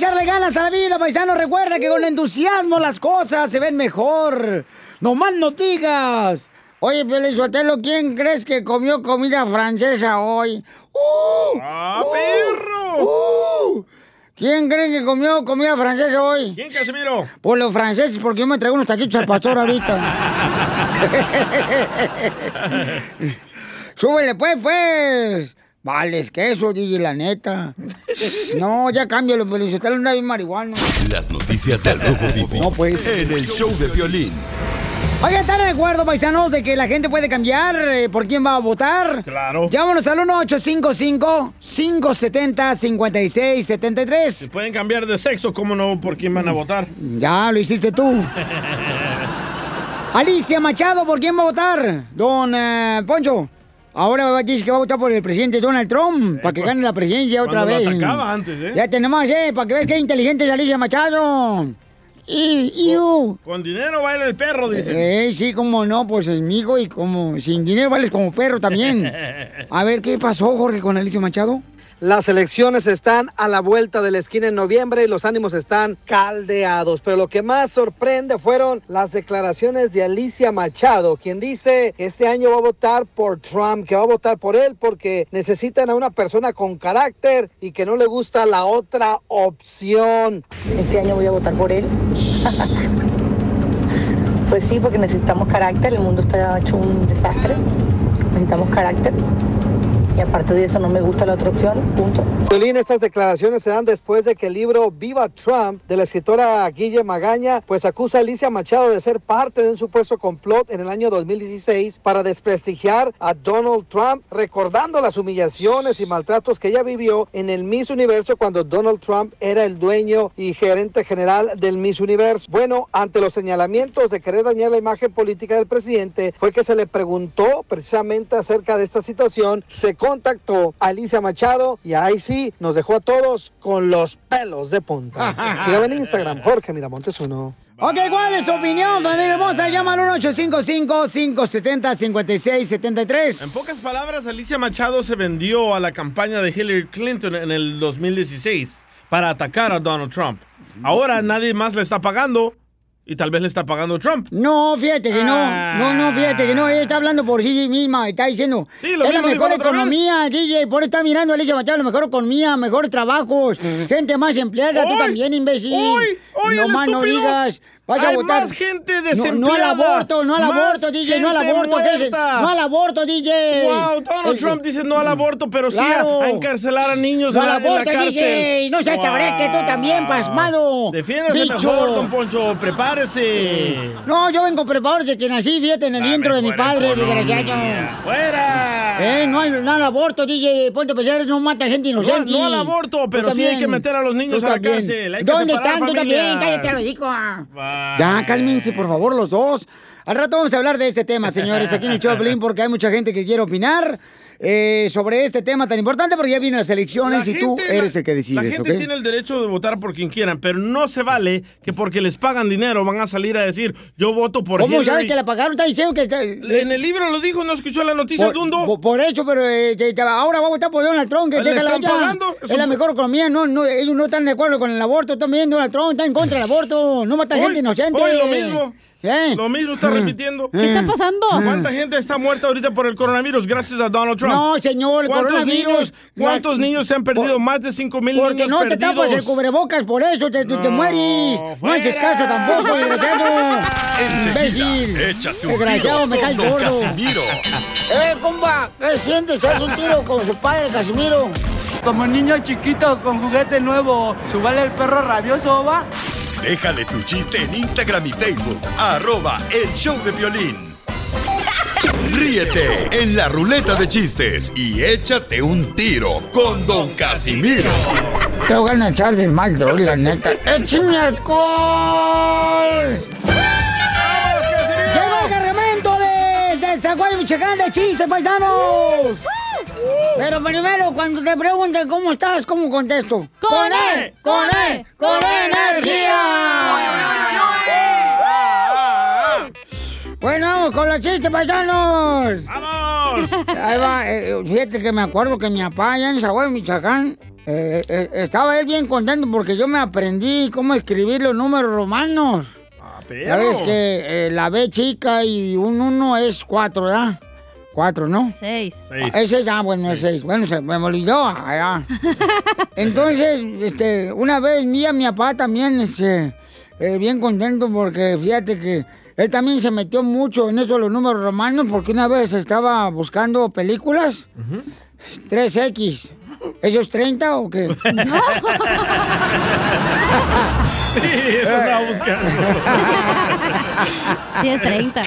Echarle ganas a la vida, paisano. Recuerda que con entusiasmo las cosas se ven mejor. No más no digas. Oye, Pelizotelo, ¿quién crees que comió comida francesa hoy? ¡Uh! ¡Ah, ¡Uh! perro! ¡Uh! ¿Quién cree que comió comida francesa hoy? ¿Quién, Casimiro? Pues los franceses, porque yo me traigo unos taquitos al pastor ahorita. Súbele pues, pues. Vale, es que eso, DJ, la neta. No, ya cámbialo, Pelizotelo anda bien marihuano. Las noticias del Rojo Vivo No, pues. en el show de violín. Oigan, ¿están de acuerdo, paisanos, de que la gente puede cambiar eh, por quién va a votar? Claro. Llámanos al 1-855-570-5673. Si pueden cambiar de sexo, ¿cómo no? ¿Por quién van a votar? Ya, lo hiciste tú. Alicia Machado, ¿por quién va a votar? Don eh, Poncho. Ahora va a decir que va a votar por el presidente Donald Trump para que gane la presidencia otra vez. atacaba antes, ¿eh? Ya tenemos, eh, para que veas qué inteligente es Alicia Machado. Y, y. Con dinero baila el perro, dice. Eh, sí, como no, pues amigo, y como sin dinero vales como perro también. A ver, ¿qué pasó, Jorge, con Alicia Machado? Las elecciones están a la vuelta de la esquina en noviembre y los ánimos están caldeados. Pero lo que más sorprende fueron las declaraciones de Alicia Machado, quien dice que este año va a votar por Trump, que va a votar por él porque necesitan a una persona con carácter y que no le gusta la otra opción. Este año voy a votar por él. pues sí, porque necesitamos carácter, el mundo está hecho un desastre. Necesitamos carácter. Y aparte de eso no me gusta la otra opción, punto. Violín, estas declaraciones se dan después de que el libro Viva Trump de la escritora Guille Magaña pues acusa a Alicia Machado de ser parte de un supuesto complot en el año 2016 para desprestigiar a Donald Trump, recordando las humillaciones y maltratos que ella vivió en el Miss Universo cuando Donald Trump era el dueño y gerente general del Miss Universo. Bueno, ante los señalamientos de querer dañar la imagen política del presidente, fue que se le preguntó precisamente acerca de esta situación, se contactó a Alicia Machado y ahí sí nos dejó a todos con los pelos de punta. Sígame en Instagram, Jorge Miramontes uno. Ok, ¿cuál es su opinión, familia hermosa? Llama al 1-855-570-5673. En pocas palabras, Alicia Machado se vendió a la campaña de Hillary Clinton en el 2016 para atacar a Donald Trump. Ahora nadie más le está pagando y tal vez le está pagando Trump. No, fíjate que no. Ah. No, no, fíjate que no. Ella está hablando por sí misma. Está diciendo. Sí, lo es la mejor economía, DJ. Por está mirando a Alicia Machado. La mejor economía, mejores trabajos. Gente más empleada. Tú también, imbécil. ¡Uy! ¡Uy, no más no digas. Vas a Hay votar. más gente No, desempleada. no al aborto, no al aborto, DJ. No al aborto. No al aborto, DJ. Wow, Donald Trump dice no al aborto, pero Claro. sí a, a encarcelar a niños No en, al la, en la aborto, cárcel. DJ. No seas Wow. chabrete, tú también, pasmado. Defiéndase mejor, don Poncho, prepárese. No, yo vengo preparado desde que nací, fíjate, en el vientre de mi padre, desgraciado. ¡Fuera! Eh, no, al, no al aborto, DJ. Ponte a pensar, no mata gente inocente. No, no al aborto, pero sí hay que meter a los niños a la cárcel. Hay que ¿Dónde están? Tú también. Cállate, lo digo. Ya, cálmense, por favor, los dos. Al rato vamos a hablar de este tema, señores, aquí en el Piolín, porque hay mucha gente que quiere opinar eh, sobre este tema tan importante, porque ya vienen las elecciones y tú gente- eres el que La decides, gente ¿ok? tiene el derecho de votar por quien quieran, pero no se vale que porque les pagan dinero van a salir a decir yo voto por ¿Cómo Hillary". sabes que la pagaron? Está diciendo que... está- En el libro lo dijo, ¿no escuchó la noticia, por, Dundo? por- por eso, pero eh, ahora va a votar por Donald Trump, que ¿Le déjala ya. pagando? Es la mejor economía, no, no, ellos no están de acuerdo con el aborto también, Donald Trump está en contra del aborto, no mata Hoy- gente inocente. hoy lo mismo. ¿Eh? Lo mismo está repitiendo. ¿Qué está pasando? ¿Cuánta gente está muerta ahorita por el coronavirus gracias a Donald Trump? No, señor, el ¿Cuántos coronavirus- niños, ¿Cuántos la- niños se han perdido? Más de 5 mil niños Porque no te tapas el cubrebocas, por eso te, te- mueres. No haces caso tampoco, desgraciado. Imbécil. échate un Desgraciado, tiro me cae gordo. Casimiro. Eh, compa, ¿qué sientes? ¿Haz un tiro con su padre, Casimiro? Como niño chiquito con juguete nuevo, ¿subale el perro rabioso, va? Déjale tu chiste en Instagram y Facebook. Arroba El Show de Violín. Ríete en la ruleta de chistes y échate un tiro con Don Casimiro. Te voy a echar del mal, droga, la neta. ¡Échame alcohol! ¡Llegó el cargamento desde Zaguayo, Michoacán de chistes, paisanos! Pero primero, cuando te pregunten cómo estás, ¿cómo contesto? ¡Con él! ¡Con él! ¡Con energía! Bueno, con los chistes, paisanos. ¡Vamos! Ahí va, eh, fíjate que me acuerdo que mi papá allá en Zaguayo, Michoacán, eh, eh, estaba él bien contento porque yo me aprendí cómo escribir los números romanos. Ya ves que eh, la B chica y un 1 es 4, ¿verdad? 4, ¿no? Seis. Ah, Es seis, ah, bueno, es seis. Bueno, se me olvidó. allá. Entonces, este, una vez mía, mi papá también, este, eh, bien contento porque fíjate que él también se metió mucho en eso de los números romanos porque una vez estaba buscando películas. 3X. ¿Eso es 30 o qué? Sí, eso estaba buscando. Sí, es 30.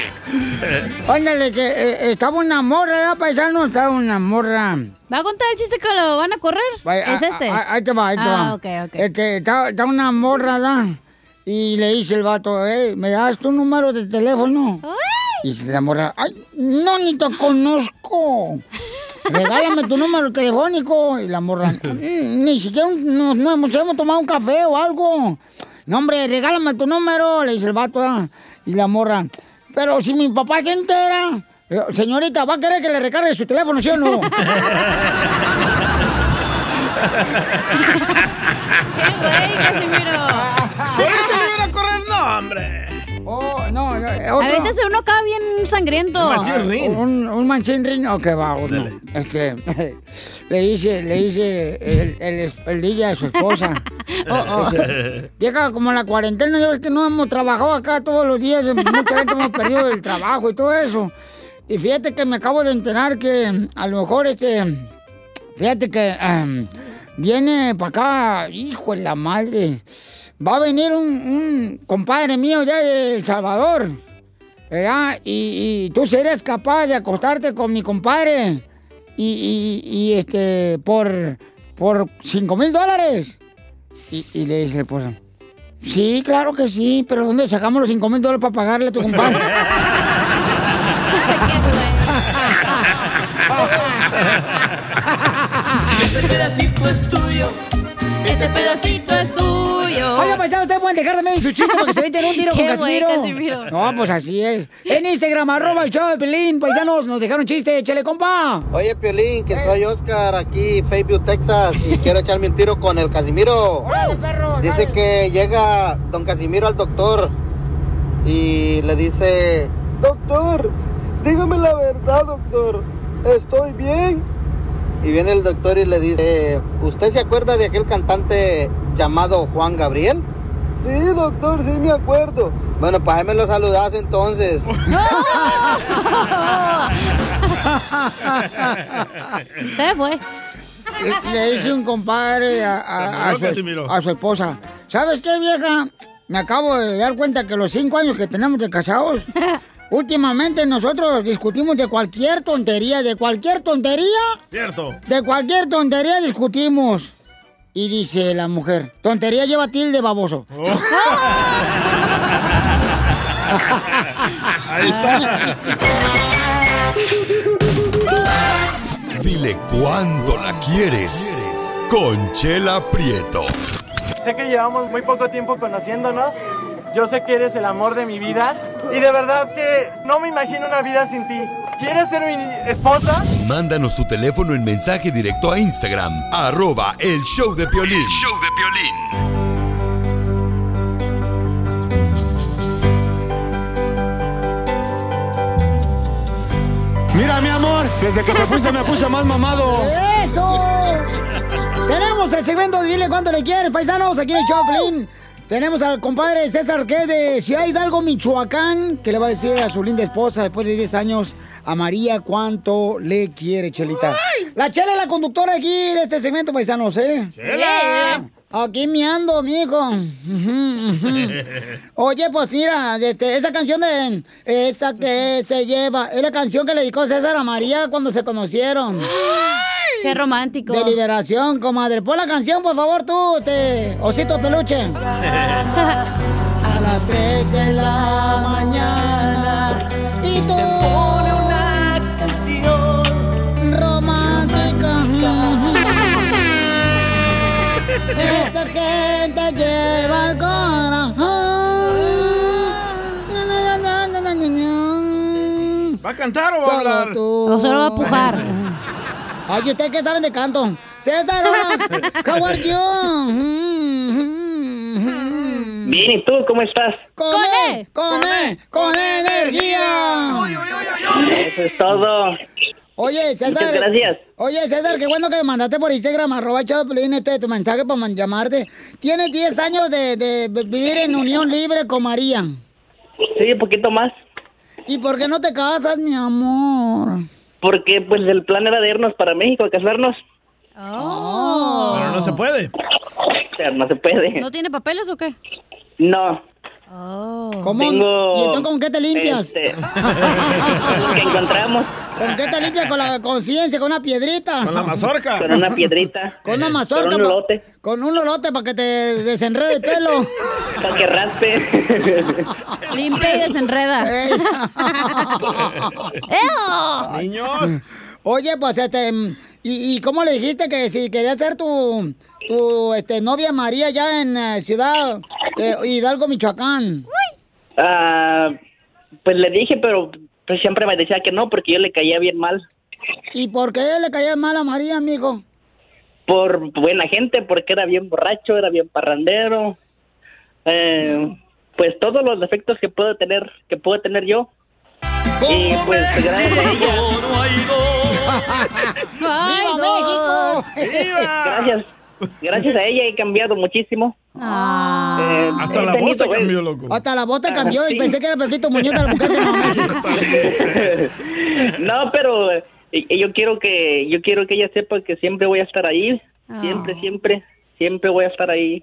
Ándale, que eh, estaba una morra, ¿verdad, paisano? Estaba una morra. ¿Va a contar el chiste que lo van a correr? Vaya, ¿Es a- este? a- ahí te va, ahí te ah, va. ok, ok. Este, está, está una morra, ¿verdad? Y le dice el vato, eh, ¿me das tu número de teléfono? Y dice la morra, ay, no, ni te conozco. Regálame tu número telefónico. Y la morra, "Mm, ni siquiera nos, nos hemos, hemos tomado un café o algo. No, hombre, regálame tu número, le dice el vato. ¿verdad? Y la morra, pero si mi papá se entera. Digo, Señorita, ¿va a querer que le recargue su teléfono, sí o no? ¿Por eso me Oh, no, no, eh, A veces uno acá bien sangriento. Un, un manchín rin. Ok, va, uno. Este, le dice, le dice el, el, es- el DJ a su esposa. Oh, oh. Dice, Vieja, como en la cuarentena, ya ves que no hemos trabajado acá todos los días, mucha gente hemos perdido el trabajo y todo eso. Y fíjate que me acabo de enterar que a lo mejor este, fíjate que em, viene para acá, hijo de la madre, va a venir un, un compadre mío ya de El Salvador, ¿verdad? Y, y tú serías capaz de acostarte con mi compadre y, y- y, este, por, por 5 mil dólares. Y, y le dice, pues, sí, claro que sí, pero ¿dónde sacamos los 5 mil dólares para pagarle a tu compadre? Este pedacito es tuyo. Este pedacito es tuyo. Oiga, paisano, ustedes pueden dejar también su chiste porque se meten un tiro con Casimiro. Casimiro. No, pues así es. En Instagram, arroba el show de Pelín, paisanos, nos dejaron chiste, échale, compa. Oye, Piolín, que soy Oscar aquí, Fayetteville, Texas, y quiero echarme un tiro con el Casimiro. Órale, perro. Dice que llega don Casimiro al doctor y le dice, doctor, dígame la verdad, doctor, ¿estoy bien? Y viene el doctor y le dice, ¿usted se acuerda de aquel cantante llamado Juan Gabriel? Sí, doctor, sí me acuerdo. Bueno, pues ahí me lo saludas entonces. Se fue. Le, le dice un compadre a, su, a su esposa. ¿Sabes qué, vieja? Me acabo de dar cuenta que los cinco años que tenemos de casados, Últimamente nosotros discutimos de cualquier tontería, de cualquier tontería, Cierto. de cualquier tontería discutimos. Y dice la mujer, tontería lleva tilde baboso. Ahí está. Dile cuándo la quieres. Conchela Prieto. Sé que llevamos muy poco tiempo conociéndonos. Yo sé que eres el amor de mi vida. Y de verdad que no me imagino una vida sin ti. ¿Quieres ser mi esposa? Mándanos tu teléfono en mensaje directo a Instagram, arroba el show de Piolín. show de Piolín. Mira, mi amor, desde que te fuiste me puse más mamado. ¡Eso! Tenemos el segmento de Dile cuánto le quieres, paisanos, aquí en el Choplin. Tenemos al compadre César que es de Ciudad Hidalgo, Michoacán, que le va a decir a su linda esposa después de 10 años a María cuánto le quiere, Chelita. La Chela es la conductora aquí de este segmento, paisanos, ¿eh? ¡Chela! Aquí me ando, mijo. Oye, pues mira, este, esa canción de esa que se lleva, es la canción que le dedicó César a María cuando se conocieron. Qué romántico. De liberación, comadre. Pon la canción, por favor, tú, te... Osito Peluche. a las 3 de la mañana y tú pone una canción romántica. Esa que te lleva al corazón. ¿Va a cantar o va a hablar? tú. O solo va a pujar. Ay, ¿ustedes qué saben de canto? César. How are you? Bien, ¿y tú cómo estás? ¡Con E! ¡Con E! ¡Con energía! Eso es todo. Oye, César. Muchas gracias. Oye, César, qué bueno que me mandaste por Instagram, arroba el show de Piolín, este, tu mensaje para llamarte. Tienes 10 años de, de vivir en unión libre con María. Sí, un poquito más. ¿Y por qué no te casas, mi amor? Porque pues el plan era de irnos para México a casarnos. Oh. Pero no se puede. O sea, no se puede. ¿No tiene papeles o qué? No. ¿Cómo? Tengo, ¿Y entonces con qué te limpias? este, que encontramos ¿Con qué te limpias? ¿Con la conciencia? ¿Con una piedrita? Con la mazorca. con una piedrita. Con una mazorca. Con un pa- lolote. Con un lolote para que te desenrede el pelo. Para que raspe. Limpia y desenreda. Ey. Niños. Oye, pues este, ¿y, y cómo le dijiste que si querías ser tu, tu este, novia María ya en eh, Ciudad eh, Hidalgo, Michoacán? Ah, pues le dije, pero pues siempre me decía que no porque yo le caía bien mal. ¿Y por qué le caía mal a María, amigo? Por buena gente, porque era bien borracho, era bien parrandero. Eh, pues todos los defectos que puedo tener, que puedo tener yo. Y pues gracias a ella. ¡Viva México! Gracias. Gracias a ella he cambiado muchísimo. Eh, Hasta la voz tenido, te pues, cambió, loco. Hasta la voz te Ah, cambió y sí. pensé que era Pepito Muñoz de la mujer de no, pero eh, yo quiero que yo quiero que ella sepa que siempre voy a estar ahí, Ah. siempre, siempre, siempre voy a estar ahí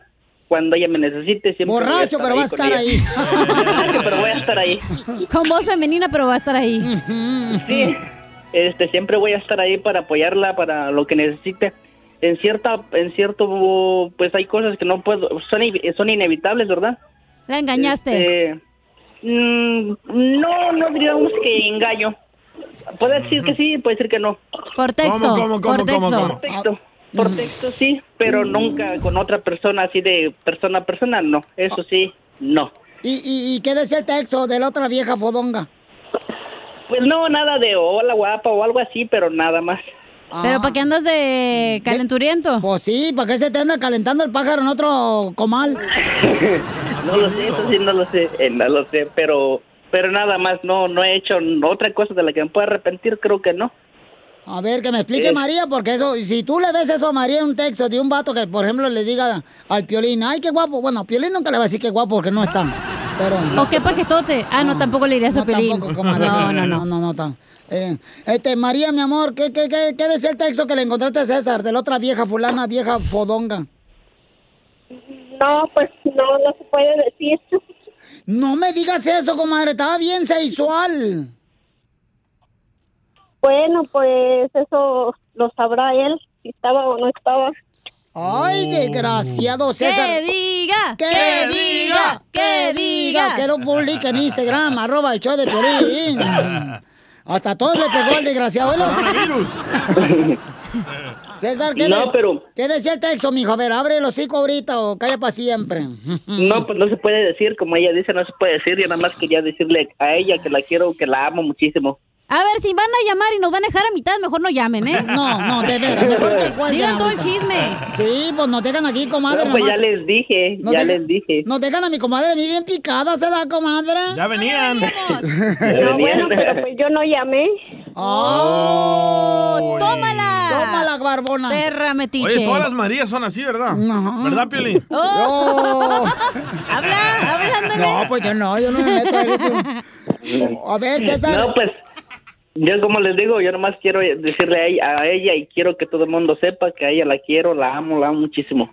cuando ella me necesite. Siempre Borracho, pero va a estar ahí. Borracho, pero voy a estar ahí. Con voz femenina, pero va a estar ahí. Sí, este, siempre voy a estar ahí para apoyarla para lo que necesite. En cierta, en cierto, pues hay cosas que no puedo, son, son inevitables, ¿verdad? La engañaste. Este, mm, no, no diríamos que engaño. Puede decir que sí, puede decir que no. Por texto. ¿Cómo, cómo, cómo, por cómo, texto. cómo? Por texto, por texto sí, pero nunca con otra persona así de persona a persona, no. Eso sí, no. ¿Y, y, y qué decía el texto de la otra vieja fodonga? Pues no, nada de hola guapa o algo así, pero nada más. ¿Pero para qué andas de calenturiento? Pues sí, ¿para qué se te anda calentando el pájaro en otro comal? No lo sé, eso sí no lo sé, eh, no lo sé, pero pero nada más, no no he hecho otra cosa de la que me pueda arrepentir, creo que no. A ver, que me explique Eh. María, porque eso, si tú le ves eso a María en un texto de un vato que, por ejemplo, le diga al Piolín, ay, qué guapo. Bueno, Piolín nunca le va a decir qué guapo porque no está. Pero... ¿O qué paquetote? Ah, no, tampoco le irías a No, Pelín. tampoco, comadre. No, no, no. No, no, no. Eh, este, María, mi amor, ¿qué, qué, qué, qué decía el texto que le encontraste a César de la otra vieja fulana, vieja fodonga? No, pues no, no se puede decir. No me digas eso, comadre. Estaba bien sexual. Bueno, pues eso lo sabrá él, si estaba o no estaba. Ay, desgraciado César. ¡Que diga! ¡Que ¡Que diga! ¡Que diga! Que lo publique en Instagram, arroba el show de Piolín. Hasta todos le pegó el desgraciado. ¿no? César, ¿qué, No, des- pero- ¿qué decía el texto, mijo? A ver, abre el hocico ahorita o calla para siempre. No, pues no se puede decir, como ella dice, no se puede decir. Yo nada más quería decirle a ella que la quiero, que la amo muchísimo. A ver, si van a llamar y nos van a dejar a mitad, mejor no llamen, ¿eh? No, no, de veras, mejor que cuelguen Digan todo el chisme. Sí, pues nos dejan aquí, comadre. No, pues ya les dije, Nos ya les dije. Nos dejan a mi comadre a mí bien picada, ¿se da, comadre? Ya venían. No, bueno, pero pues yo no llamé. ¡Oh! ¡Tómala! ¡Tómala, barbona! Perra metiche. Oye, todas las Marías son así, ¿verdad? ¿Verdad, Piolín? ¡Oh! Habla, hablándole. No, pues yo no, yo no me meto a eso. A ver, César. No, pues, yo como les digo, yo nomás quiero decirle a ella, a ella y quiero que todo el mundo sepa que a ella la quiero, la amo, la amo muchísimo.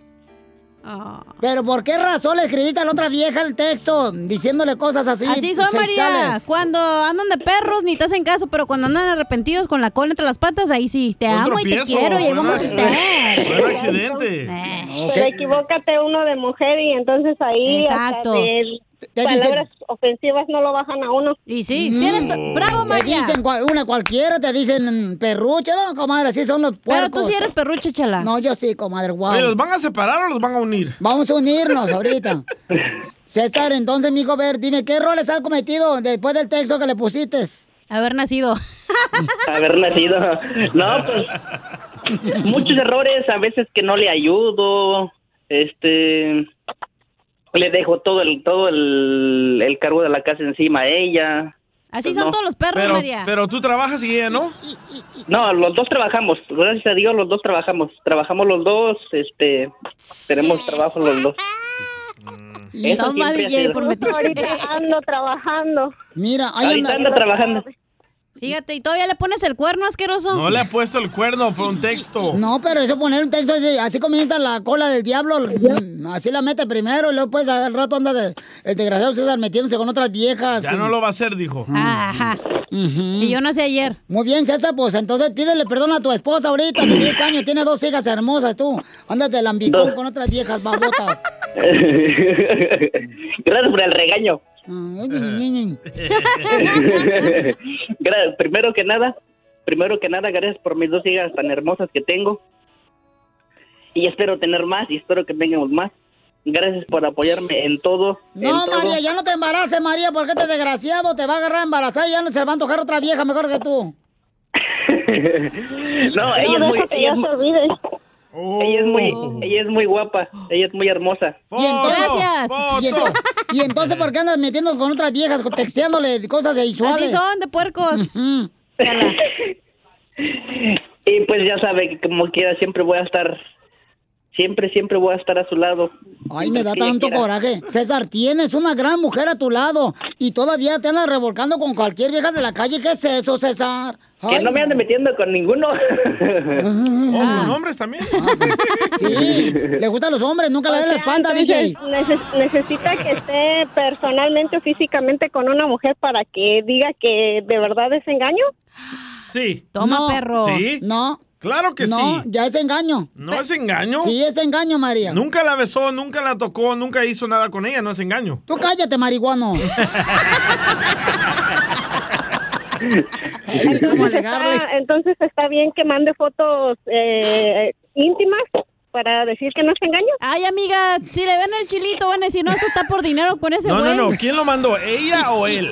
¿Pero por qué razón le escribiste a la otra vieja el texto diciéndole cosas así? Así son, María. Cuando andan de perros ni te hacen caso, pero cuando andan arrepentidos con la cola entre las patas, ahí sí. Te amo y te quiero y ahí vamos a estar. Fue un accidente. Pero equivócate uno de mujer y entonces ahí Exacto. hasta de Te palabras ofensivas no lo bajan a uno. Y sí, tienes... ¡Bravo, Te María! dicen cual- una cualquiera, te dicen perruche, ¿no, comadre? Así son los puercos. Pero tú sí eres perruche, chala. No, yo sí, comadre, wow. Oye, ¿los van a separar o los van a unir? Vamos a unirnos ahorita. César, entonces, mijo, a ver, dime, ¿qué errores has cometido después del texto que le pusiste? Haber nacido. Haber nacido. No, pues, muchos errores, a veces que no le ayudo, este, le dejo todo el, todo el, el cargo de la casa encima a ella. Así Pues son no. todos los perros, Pero, María. pero tú trabajas y ella no. No, los dos trabajamos, gracias a Dios los dos trabajamos, trabajamos los dos, este, tenemos trabajo los dos. Eso Toma, siempre ha DJ, sido. por meter- Ahorita ando trabajando. Mira, ahí Ahorita anda. anda trabajando. Fíjate, y todavía le pones el cuerno asqueroso. No le ha puesto el cuerno, fue un texto. No, pero eso poner un texto así, así comienza la cola del diablo, mm, así la mete primero y luego pues al rato anda de, el desgraciado César metiéndose con otras viejas. Ya no lo va a hacer, dijo. Ajá. Y yo nací ayer. Muy bien, César, pues entonces pídele perdón a tu esposa ahorita, de 10 años, tiene dos hijas hermosas tú. Ándate lambicón Dos. con otras viejas babotas. Gracias por el regaño. Gra- primero que nada, primero que nada, gracias por mis dos hijas tan hermosas que tengo. Y espero tener más y espero que tengamos más. Gracias por apoyarme en todo. en No, todo. María, ya no te embaraces, María, porque este desgraciado te va a agarrar embarazada y ya no se va a antojar otra vieja mejor que tú. no, ella es muy, ella ya es, ella es muy, ella es muy guapa, ella es muy hermosa. Y entonces, Gracias. Y, ento- y entonces, ¿por qué andas metiendo con otras viejas, con- texteándole cosas sexuales? Así son, de puercos. Y pues ya sabe que como quiera siempre voy a estar, siempre, siempre voy a estar a su lado. Ay, me da tanto quiera. coraje. César, tienes una gran mujer a tu lado y todavía te andas revolcando con cualquier vieja de la calle. ¿Qué es eso, César? Que no me ande metiendo con ninguno. Oh, ¿con hombres también? Sí, le gustan los hombres, nunca le den la espalda, DJ. neces- necesita que esté personalmente o físicamente con una mujer para que diga que de verdad es engaño. Sí. Toma, No. perro. ¿Sí? No, Claro que no, sí. ya es engaño. ¿No es engaño? Sí, es engaño, María. Nunca la besó, nunca la tocó, nunca hizo nada con ella, no es engaño. Tú cállate, marihuano. ¿Cómo alegarle? Está- entonces está bien que mande fotos eh, íntimas para decir que no es engaño. Ay, amiga, si le ven el chilito, van a decir, no, esto está por dinero con ese No, no, no. ¿Quién lo mandó? ¿Ella o él?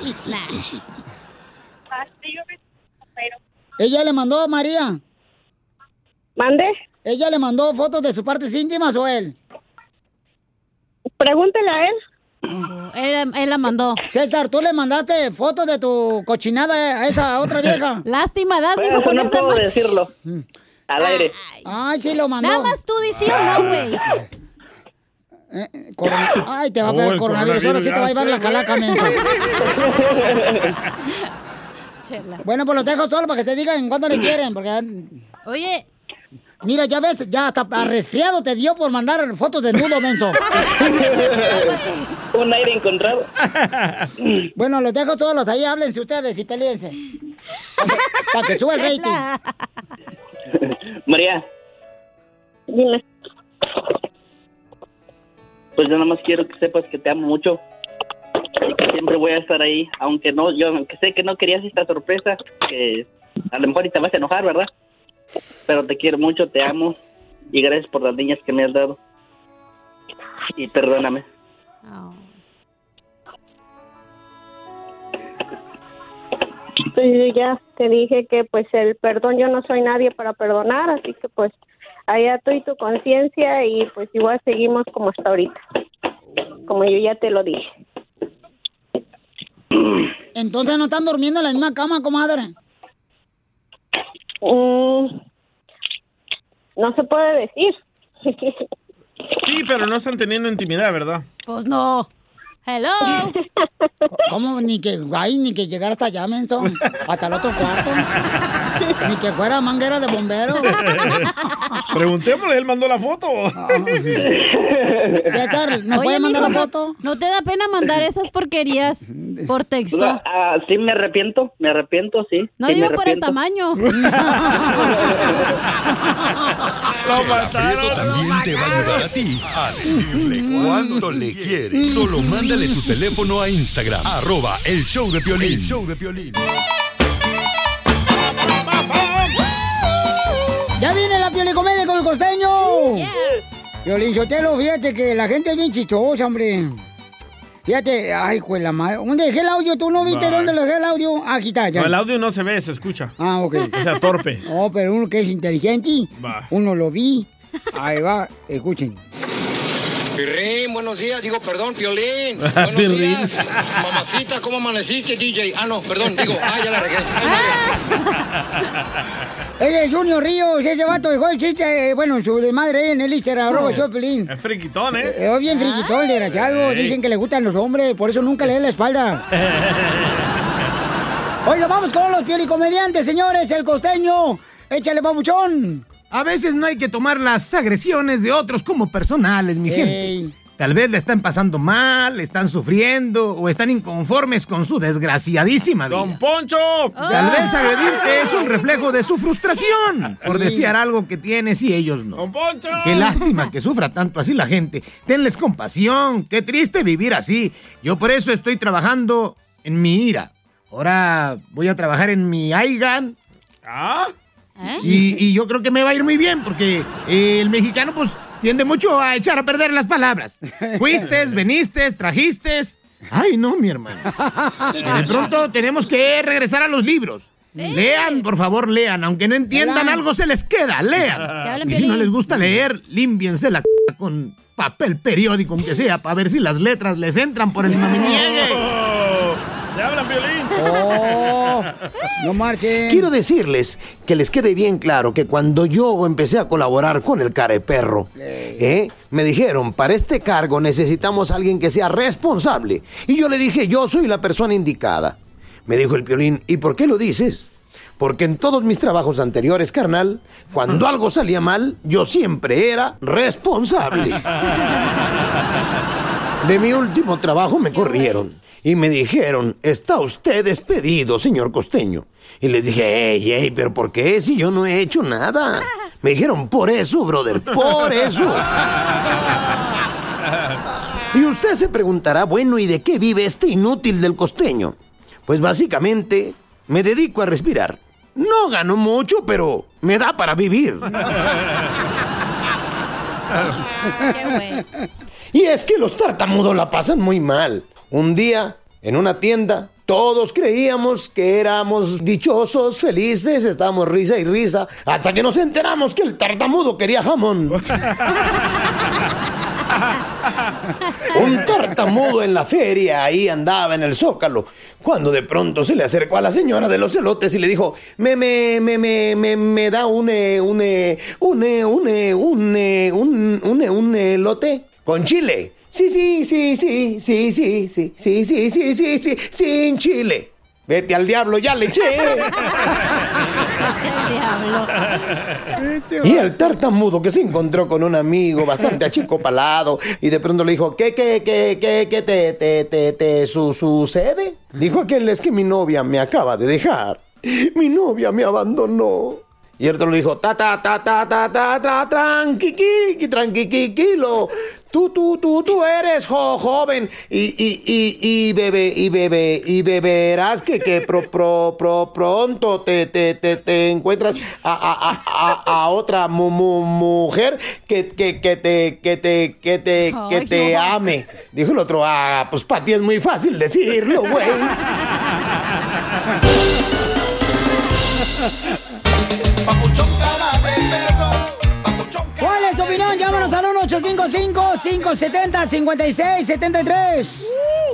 ¿Ella le mandó a María? ¿Mande? ¿Ella le mandó fotos de sus partes íntimas o él? Pregúntele a él. Él, él la mandó. César, ¿tú le mandaste fotos de tu cochinada a esa otra vieja? Lástima, das, Pero mijo, eso con no esa puedo decirlo. Al aire. Ay, sí lo mandó. Nada más tú di sí o no, güey. Eh, eh, corona- Ay, te va a Oh, pegar el coronavirus. Ahora sí te va a llevar la calaca, menso. Chela. Bueno, pues los dejo solo para que se digan en cuánto le quieren, porque... Oye, Mira, ya ves, ya hasta a resfriado te dio por mandar fotos de nudo, menso. Un aire encontrado. Bueno, los dejo todos los ahí, háblense ustedes y peleense. Para que suba el rating. María. Dime. Pues yo nada más quiero que sepas que te amo mucho. Y que siempre voy a estar ahí, aunque no, yo aunque sé que no querías esta sorpresa, que a lo mejor y te vas a enojar, ¿verdad? Pero te quiero mucho, te amo y gracias por las niñas que me has dado. Y perdóname. Pues yo ya te dije que pues el perdón, yo no soy nadie para perdonar, así que pues allá tú y tu conciencia y pues igual seguimos como hasta ahorita, como yo ya te lo dije. Entonces no están durmiendo en la misma cama, comadre. Mm, no se puede decir. Sí, pero no están teniendo intimidad, ¿verdad? Pues no. Hello. ¿Cómo? Ni que, ay, ni que llegara hasta allá, menso. Hasta el otro cuarto. Ni que fuera manguera de bombero. Preguntémosle, él mandó la foto. César, ¿nos Oye, puede mandar la foto? ¿No te da pena mandar esas porquerías por texto? No, ah, sí, me arrepiento, me arrepiento, sí. No sí, digo por el tamaño. Chela también te va a ayudar a ti a decirle cuánto le quieres. Solo mándale tu teléfono a Instagram, arroba el show de Piolín. El show de Piolín. ¡Ya viene la piolicomedia con el costeño! Piolín Sotelo, fíjate que la gente es bien chistosa, hombre. Fíjate, ay, pues la madre. ¿Dónde dejé el audio? ¿Tú no viste Bye. dónde lo dejé el audio? Ah, aquí está, ya. No, el audio no se ve, se escucha. Ah, ok. O sea, torpe. No, pero uno que es inteligente, Va. uno lo vi. Ahí va, escuchen. Pirrín, buenos días, digo, perdón, Piolín. Buenos días. Mamacita, ¿cómo amaneciste, DJ? Ah, no, perdón, digo, ah, ya la regué. Ese es Junior Ríos, ese vato dejó el chiste, eh, bueno, su desmadre en el Instagram, arroba Piolín. Es friquitón, ¿eh? Eh, Es bien friquitón, desgraciado. Ey. Dicen que le gustan los hombres, por eso nunca le den la espalda. Oiga, vamos con los piolicomediantes, señores, el costeño. Échale, babuchón. A veces no hay que tomar las agresiones de otros como personales, mi Ey. gente. Tal vez le están pasando mal, están sufriendo o están inconformes con su desgraciadísima vida. ¡Don Poncho! Tal vez agredirte es un reflejo de su frustración por desear algo que tienes y ellos no. ¡Don Poncho! Qué lástima que sufra tanto así la gente. Tenles compasión. Qué triste vivir así. Yo por eso estoy trabajando en mi ira. Ahora voy a trabajar en mi Aigan. ¿Ah? Y, y yo creo que me va a ir muy bien porque eh, el mexicano pues tiende mucho a echar a perder las palabras. Fuiste, veniste, trajiste. Ay, no, mi hermano. De pronto tenemos que regresar a los libros. Lean, por favor, lean. Aunque no entiendan algo, se les queda. Lean. Y si no les gusta leer, límpiense la c con papel periódico, aunque sea, para ver si las letras les entran por el maminiege. Oh, ¡Le hablan violín! No marchen. Quiero decirles que les quede bien claro que cuando yo empecé a colaborar con el careperro, ¿eh? me dijeron, para este cargo necesitamos a alguien que sea responsable. Y yo le dije, yo soy la persona indicada. Me dijo el piolín, ¿y por qué lo dices? Porque en todos mis trabajos anteriores, carnal, cuando algo salía mal, yo siempre era responsable. De mi último trabajo me corrieron y me dijeron, está usted despedido, señor costeño. Y les dije, ey, ey, pero ¿por qué si yo no he hecho nada? Me dijeron, por eso, brother, por eso. Y usted se preguntará, bueno, ¿y de qué vive este inútil del costeño? Pues básicamente me dedico a respirar. No gano mucho, pero me da para vivir. Y es que los tartamudos la pasan muy mal. Un día, en una tienda, todos creíamos que éramos dichosos, felices, estábamos risa y risa, hasta que nos enteramos que el tartamudo quería jamón. Un tartamudo en la feria, ahí andaba en el zócalo, cuando de pronto se le acercó a la señora de los elotes y le dijo, me, me, me, me, me, me da un, eh, un, eh, un, eh, un, un, eh, un, un, eh, un elote con chile. Sí, sí, sí, sí, sí, sí, sí, sí, sí, sí, sí, sí, sin chile. Vete al diablo, ya le eché. Y el tartamudo que se encontró con un amigo bastante achicopalado y de pronto le dijo, ¿qué, qué, qué, qué, qué te, te, te, te su- sucede? Dijo aquel, es que mi novia me acaba de dejar. Mi novia me abandonó. Y el otro le dijo, ta, ta, ta, ta, ta, ta, ta, tranqui, tranquilo. Tú, tú, tú, tú eres jo- joven y, y, y, y bebe, y bebe, y beberás que, que pro, pro, pro, pronto te, te, te, te encuentras a, a, a, a, a otra mu- mu- mujer que, que, que te, que te, que te, que te ame. Dijo el otro, ah, pues para ti es muy fácil decirlo, güey. ¿Cuál es tu opinión? Llámanos al 1-855-570-5673.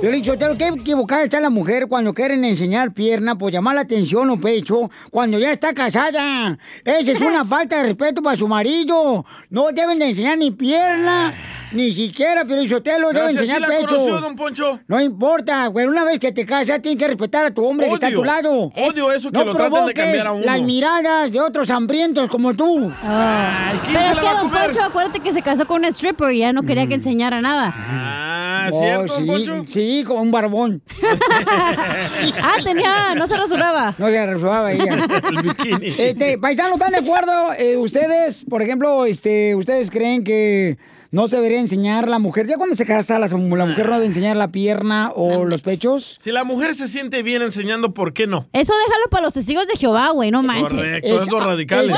Yo le he dicho, tengo que equivocar está la mujer cuando quieren enseñar pierna, pues llamar la atención o pecho, cuando ya está casada. Esa es una falta de respeto para su marido. No deben de enseñar ni pierna, ni siquiera, pero Sotelo Pero debe si así enseñar la pecho. conoció, don Poncho. No importa, güey. Una vez que te casas, tienes que respetar a tu hombre que está a tu Odio, lado. odio eso que no lo traten de provoques cambiar a uno. las miradas de otros hambrientos como tú. Pero es que Don Poncho, acuérdate que se casó con una stripper y ya no quería que enseñara nada. Ah, Oh, ¿cierto, sí, Poncho? Sí, con un barbón. ah, tenía, no se rasuraba. No se rasuraba ella. El bikini. Este, paisanos, ¿están de acuerdo? Eh, ustedes, por ejemplo, este, ¿ustedes creen que no se debería enseñar la mujer? Ya cuando se casa, la, la mujer no debe enseñar la pierna o los pechos. Si la mujer se siente bien enseñando, ¿por qué no? Eso déjalo para los testigos de Jehová, güey, no manches. Correcto, es los radicales.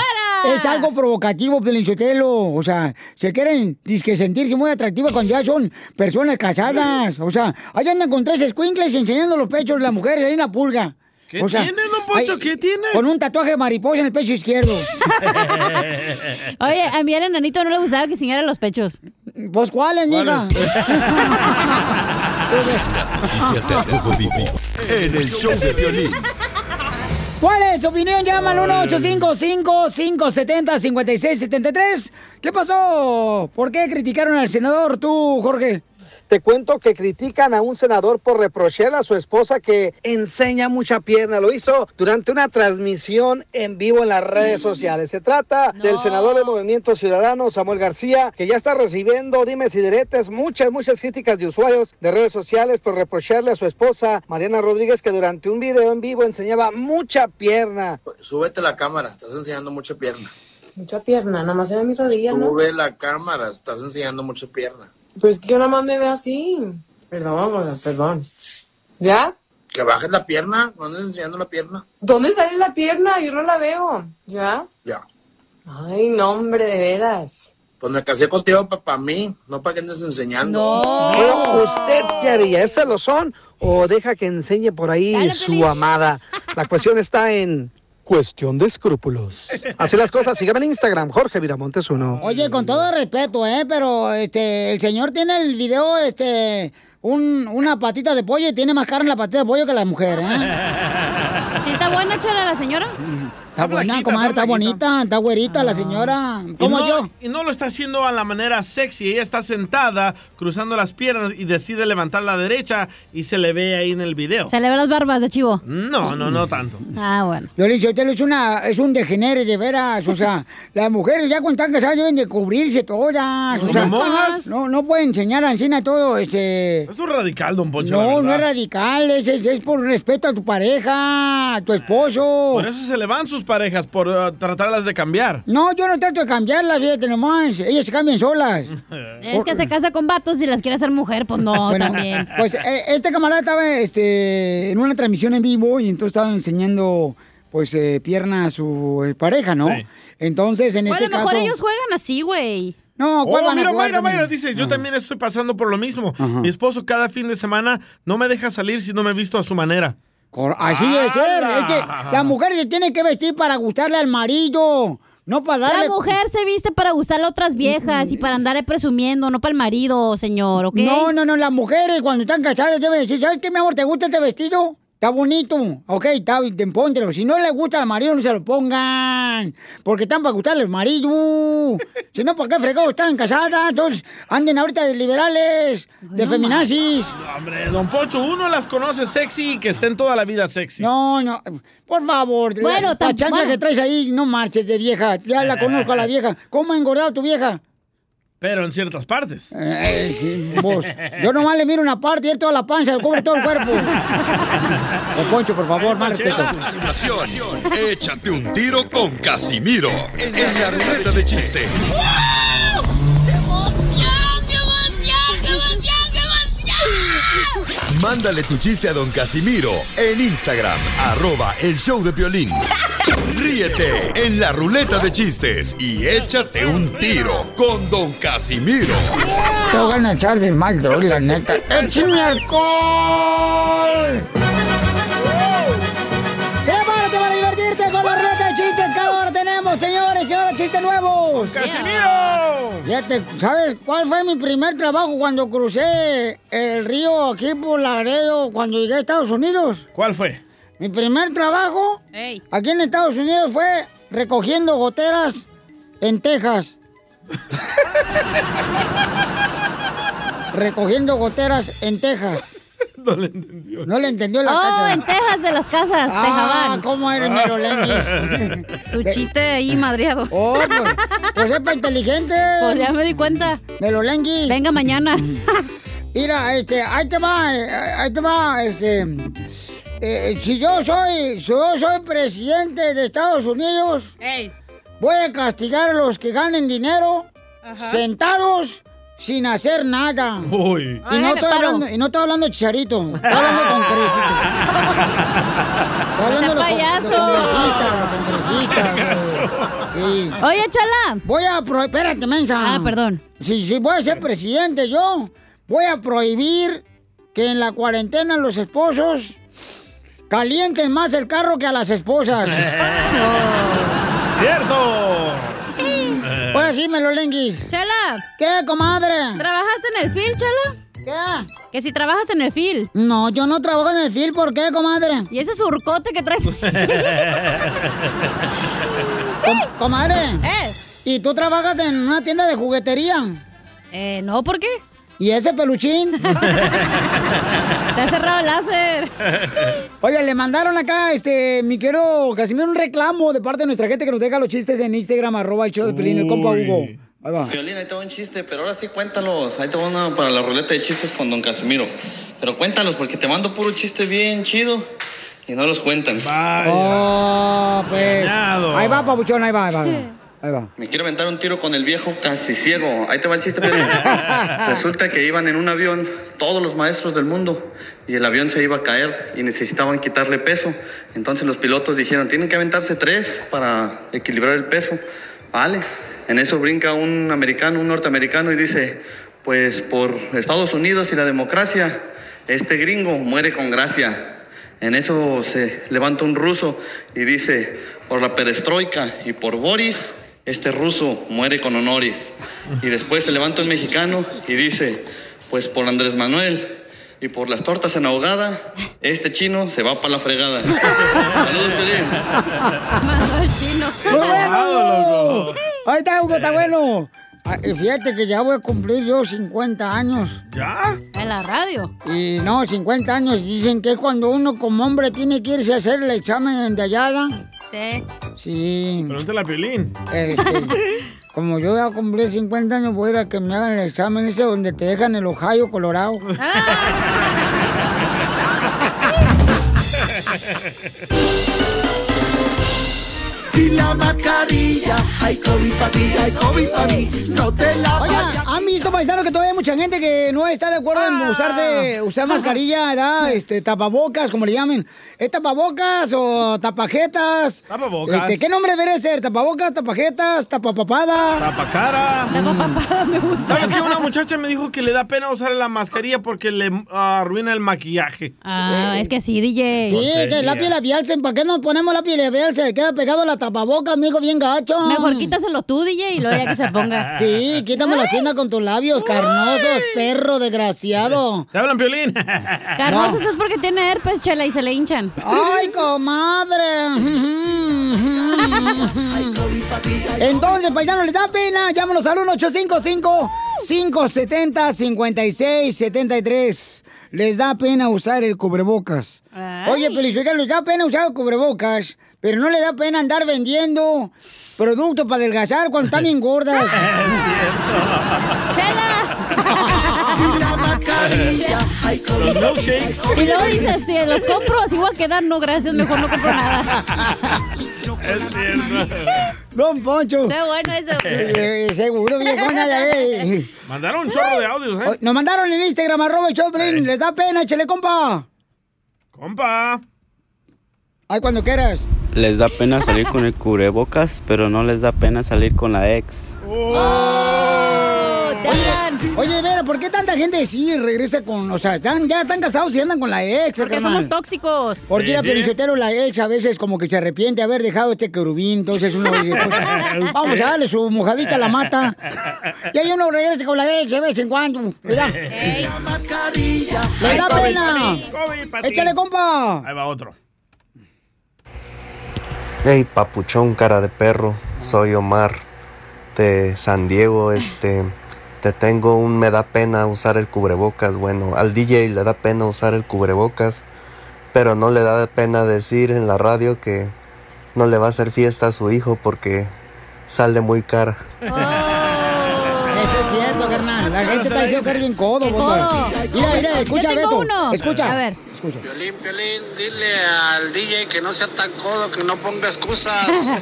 Es, es algo provocativo, Pelinchotelo. O sea, se quieren dizque sentirse muy atractivas cuando ya son personas casadas. O sea, allá andan con tres escuincles enseñando los pechos las mujeres ahí en la pulga. ¿Qué O sea, tiene, don Poncho? ¿Qué tiene? Con un tatuaje de mariposa en el pecho izquierdo. Oye, a al enanito no le gustaba que enseñara los pechos. ¿Vos cuáles, mija? Las noticias del Rojo Vivo en el show de violín. ¿Cuál es tu opinión? Llama al 1-855-570-5673. ¿Qué pasó? ¿Por qué criticaron al senador tú, Jorge? Te cuento que critican a un senador por reprocharle a su esposa que enseña mucha pierna. Lo hizo durante una transmisión en vivo en las redes sociales. Se trata del senador del Movimiento Ciudadano, Samuel García, que ya está recibiendo dimes y diretes, muchas, muchas críticas de usuarios de redes sociales por reprocharle a su esposa, Mariana Rodríguez, que durante un video en vivo enseñaba mucha pierna. Súbete la cámara, estás enseñando mucha pierna. Mucha pierna, nada más en mi rodilla, ¿no? Sube la cámara, estás enseñando mucha pierna. Pues que yo nada más me veo así. Perdón, perdón. ¿Ya? Que bajes la pierna, no andes enseñando la pierna. ¿Dónde sale la pierna? Yo no la veo. ¿Ya? Ya. Ay, no, hombre, de veras. Pues me casé contigo para mí, no para que andes enseñando. Bueno, ¿usted qué haría? ¿Es celosón o deja que enseñe por ahí su amada? La cuestión está en cuestión de escrúpulos. Así las cosas, síganme en Instagram, Jorge Viramontes uno. Oye, con todo respeto, ¿eh? Pero este, el señor tiene el video, este, un- una patita de pollo y tiene más carne en la patita de pollo que la mujer, ¿eh? ¿Sí está buena, chala, la señora? Está buena, comadre, está está bonita, está güerita la señora. Y Como no, yo. Y no lo está haciendo a la manera sexy. Ella está sentada, cruzando las piernas y decide levantar la derecha y se le ve ahí en el video. Se le ven las barbas de chivo. No, no, no tanto. Ah, bueno. Yo le digo, es, una, es un degenere de veras. O sea, las mujeres ya cuando están casadas deben de cubrirse todas. O ¿Como sea, monjas? No, no pueden enseñar a Encina todo, este... Es un radical, don Poncho. No, no es radical, es, es, es por respeto a tu pareja, a tu esposo. Por eso se le van sus parejas, por uh, tratarlas de cambiar. No, yo no trato de cambiarlas, fíjate nomás. Ellas se cambian solas. Es que se casa con vatos y las quiere hacer mujer, pues no, Bueno, también. Pues eh, este camarada estaba este, en una transmisión en vivo y entonces estaba enseñando pues eh, pierna a su eh, pareja, ¿no? Sí. Entonces, en a este lo mejor caso... ellos juegan así, güey. No, ¿cuál Oh, van a mira, jugar Mayra, también? Mayra dice, yo también estoy pasando por lo mismo. Ajá. Mi esposo cada fin de semana no me deja salir si no me he visto a su manera. Cor- Así debe ser. Es que la mujer se tiene que vestir para gustarle al marido, no para darle... La mujer se viste para gustarle a otras viejas y para andar presumiendo, no para el marido, señor, ¿ok? No, no, no, las mujeres cuando están casadas deben decir, ¿sabes qué, mi amor? ¿Te gusta este vestido? Está bonito, ok, está bien, póntelo. Si no le gusta el amarillo, no se lo pongan. Porque están para gustarle el amarillo. Si no, ¿para qué fregados están casadas? Entonces, anden ahorita de liberales, de feminazis. Hombre, don Poncho, uno las conoce sexy y que estén toda la vida sexy. No, no, por favor. Bueno, la, la chancla bueno. que traes ahí, no marches de vieja. Ya la conozco a la vieja. ¿Cómo ha engordado tu vieja? Pero en ciertas partes. Eh, sí, vos. Yo nomás le miro una parte y él toda la panza, cubre todo el cuerpo. Don Poncho, por favor, más respeto. Échate un tiro con Casimiro en la ruleta de chiste. Mándale tu chiste a don Casimiro en Instagram, arroba el show de violín. Ríete en la ruleta de chistes y échate un tiro con don Casimiro. Te voy a echar de mal, droga, la neta. ¡Échame alcohol! ¡Prepárate para divertirte con la ruleta de chistes que ahora tenemos, señores y ahora chistes nuevos! ¡Casimiro! ¿sabes cuál fue mi primer trabajo cuando crucé el río aquí por Laredo cuando llegué a Estados Unidos? ¿Cuál fue? Mi primer trabajo aquí en Estados Unidos fue recogiendo goteras en Texas. recogiendo goteras en Texas. No le entendió. No le entendió la Oh, en Texas de las casas, Ah, Tejaban. ¿cómo eres, Merolengis? Su chiste ahí madreado. Oh, pues, pues es para inteligente. Pues ya me di cuenta. Merolengis. Venga mañana. Mira, este, ahí te va, eh, ahí te va, este. Eh, si yo soy, si yo soy presidente de Estados Unidos, voy a castigar a los que ganen dinero sentados sin hacer nada. Uy. Y no, estoy hablando, y no estoy hablando de Chicharito, estoy hablando con Estoy hablando con- los. Sí. Oye, chala. Voy a prohibir. Espérate, mensa. Ah, perdón. Si, si voy a ser presidente yo, voy a prohibir que en la cuarentena los esposos calienten más el carro que a las esposas. ¡Cierto! Ahora sí, me lo lenguis. Chala. ¿Qué, comadre? ¿Trabajas en el FIL, chala? ¿Qué? Que si trabajas en el FIL. No, yo no trabajo en el FIL, ¿por qué, comadre? ¿Y ese surcote que traes? Com- comadre. ¿Eh? ¿Y tú trabajas en una tienda de juguetería? Eh, no, ¿por qué? ¿Y ese peluchín? Te ha cerrado el láser. Oye, le mandaron acá, este, mi querido Casimiro, un reclamo de parte de nuestra gente que nos deja los chistes en Instagram, arroba el show de Pelín, el compa Hugo. Ahí va. Violín, ahí te va un chiste, pero ahora sí cuéntalos. Ahí te va una para la ruleta de chistes con don Casimiro. Pero cuéntalos, porque te mando puro chiste bien chido y no los cuentan. Oh, pues. Ahí va, papuchón, ahí va, ahí va. Ahí va. Me quiero aventar un tiro con el viejo casi ciego. Ahí te va el chiste, Piolín. Resulta que iban en un avión todos los maestros del mundo y el avión se iba a caer y necesitaban quitarle peso. Entonces los pilotos dijeron, tienen que aventarse tres para equilibrar el peso. Vale. En eso brinca un americano, un norteamericano y dice, pues por Estados Unidos y la democracia, este gringo muere con gracia. En eso se levanta un ruso y dice, por la perestroika y por Boris, este ruso muere con honores. Y después se levanta un mexicano y dice, pues por Andrés Manuel y por las tortas en ahogada, este chino se va para la fregada. Saludos, Piolín. Mandó el chino. Ahí está, Hugo, está bueno. Ah, Fíjate que ya voy a cumplir yo 50 años. ¿Ya? En la radio. Y no, 50 años. Dicen que es cuando uno como hombre tiene que irse a hacer el examen de hallada. Sí. Sí. Pregúntale a Piolín. Este, como yo voy a cumplir 50 años, voy a ir a que me hagan el examen ese donde te dejan el Ohio, Colorado. Sin la mascarilla, hay COVID para ti, hay COVID para mí. No te la Oiga, ¿han visto, paisano, que todavía hay mucha gente que no está de acuerdo en usarse, usar mascarilla, ¿verdad? Este, tapabocas, como le llamen. ¿Es tapabocas o tapajetas? Tapabocas. Este, ¿Qué nombre debe ser? ¿Tapabocas, tapajetas, tapapapada? Tapacara. Tapapapada me gusta. ¿Sabes que una muchacha me dijo que le da pena usar la mascarilla porque le ah, arruina el maquillaje? Ah, es que sí, DJ. Sí, que el lápiz labial, ¿para qué nos ponemos lápiz labial? Se queda pegado a la tapabocas, amigo, bien gacho. Mejor quítaselo tú, DJ, y luego ya que se ponga. Sí, quítame la cena con tus labios carnosos, perro desgraciado. ¿Te hablan, Piolín? Carnosos es porque tiene herpes, chela, y se le hinchan. ¡Ay, comadre! Entonces, paisano, ¿les da pena? Llámanos al 1-855-570-5673. Les da pena usar el cubrebocas. Ay. Oye, Pelichotelo, les da pena usar el cubrebocas, pero no le da pena andar vendiendo productos para adelgazar cuando están bien gordas. Los milkshakes. Y luego dices, si los compro, así voy a quedar. No, gracias, mejor no compro nada. Es cierto. Don Poncho. Está bueno eso. Eh, seguro, viejona, ya ve. Mandaron un chorro de audios, ¿eh? Nos mandaron en Instagram, arroba el Choplin. Les da pena, échale, compa. Compa. Ay, cuando quieras. Les da pena salir con el cubrebocas, pero no les da pena salir con la ex. Oye, de veras, ¿por qué tanta gente sí regresa con, o sea, están, ya están casados y andan con la ex? Porque carnal? somos tóxicos. Porque Sí, era la ex a veces como que se arrepiente de haber dejado este querubín, entonces uno dice, pues, vamos a darle su mojadita a la mata. Y ahí uno regresa con la ex de vez en cuando, ¿verdad? ¡Le da pena! COVID. ¡Échale, compa! Ahí va otro. Hey, papuchón, cara de perro, soy Omar de San Diego, este, te tengo un me da pena usar el cubrebocas, bueno, al DJ le da pena usar el cubrebocas, pero no le da pena decir en la radio que no le va a hacer fiesta a su hijo porque sale muy cara. Eso es cierto, carnal. La gente está diciendo que eres bien codo, ¡Qué vos, codo! Mira, mira, Yo escucha, tengo Beto. uno. Escucha. A ver. Escucha. Piolín, Piolín, dile al DJ que no sea tan codo, que no ponga excusas.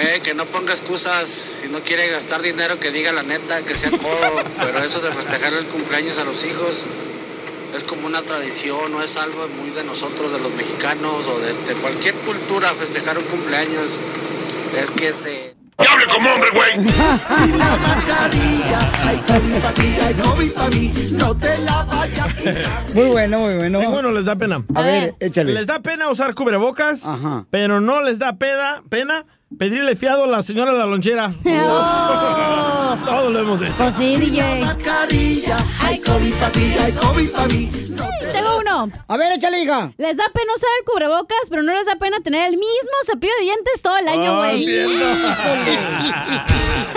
Eh, que no ponga excusas. Si no quiere gastar dinero, que diga la neta, que sea codo. Pero eso de festejar el cumpleaños a los hijos es como una tradición, no es algo muy de nosotros, de los mexicanos o de, de cualquier cultura. Festejar un cumpleaños es que se. ¡Hable como hombre, güey! Muy bueno, muy bueno. Tengo uno, les da pena. A ver, échale. Les da pena usar cubrebocas, pero no les da pena, pena pedirle fiado a la señora de la lonchera. Todo lo hemos hecho. Pues sí, DJ. Tengo uno. A ver, échale, hija. Les da pena usar el cubrebocas, pero no les da pena tener el mismo cepillo de dientes todo el año, Ah, güey.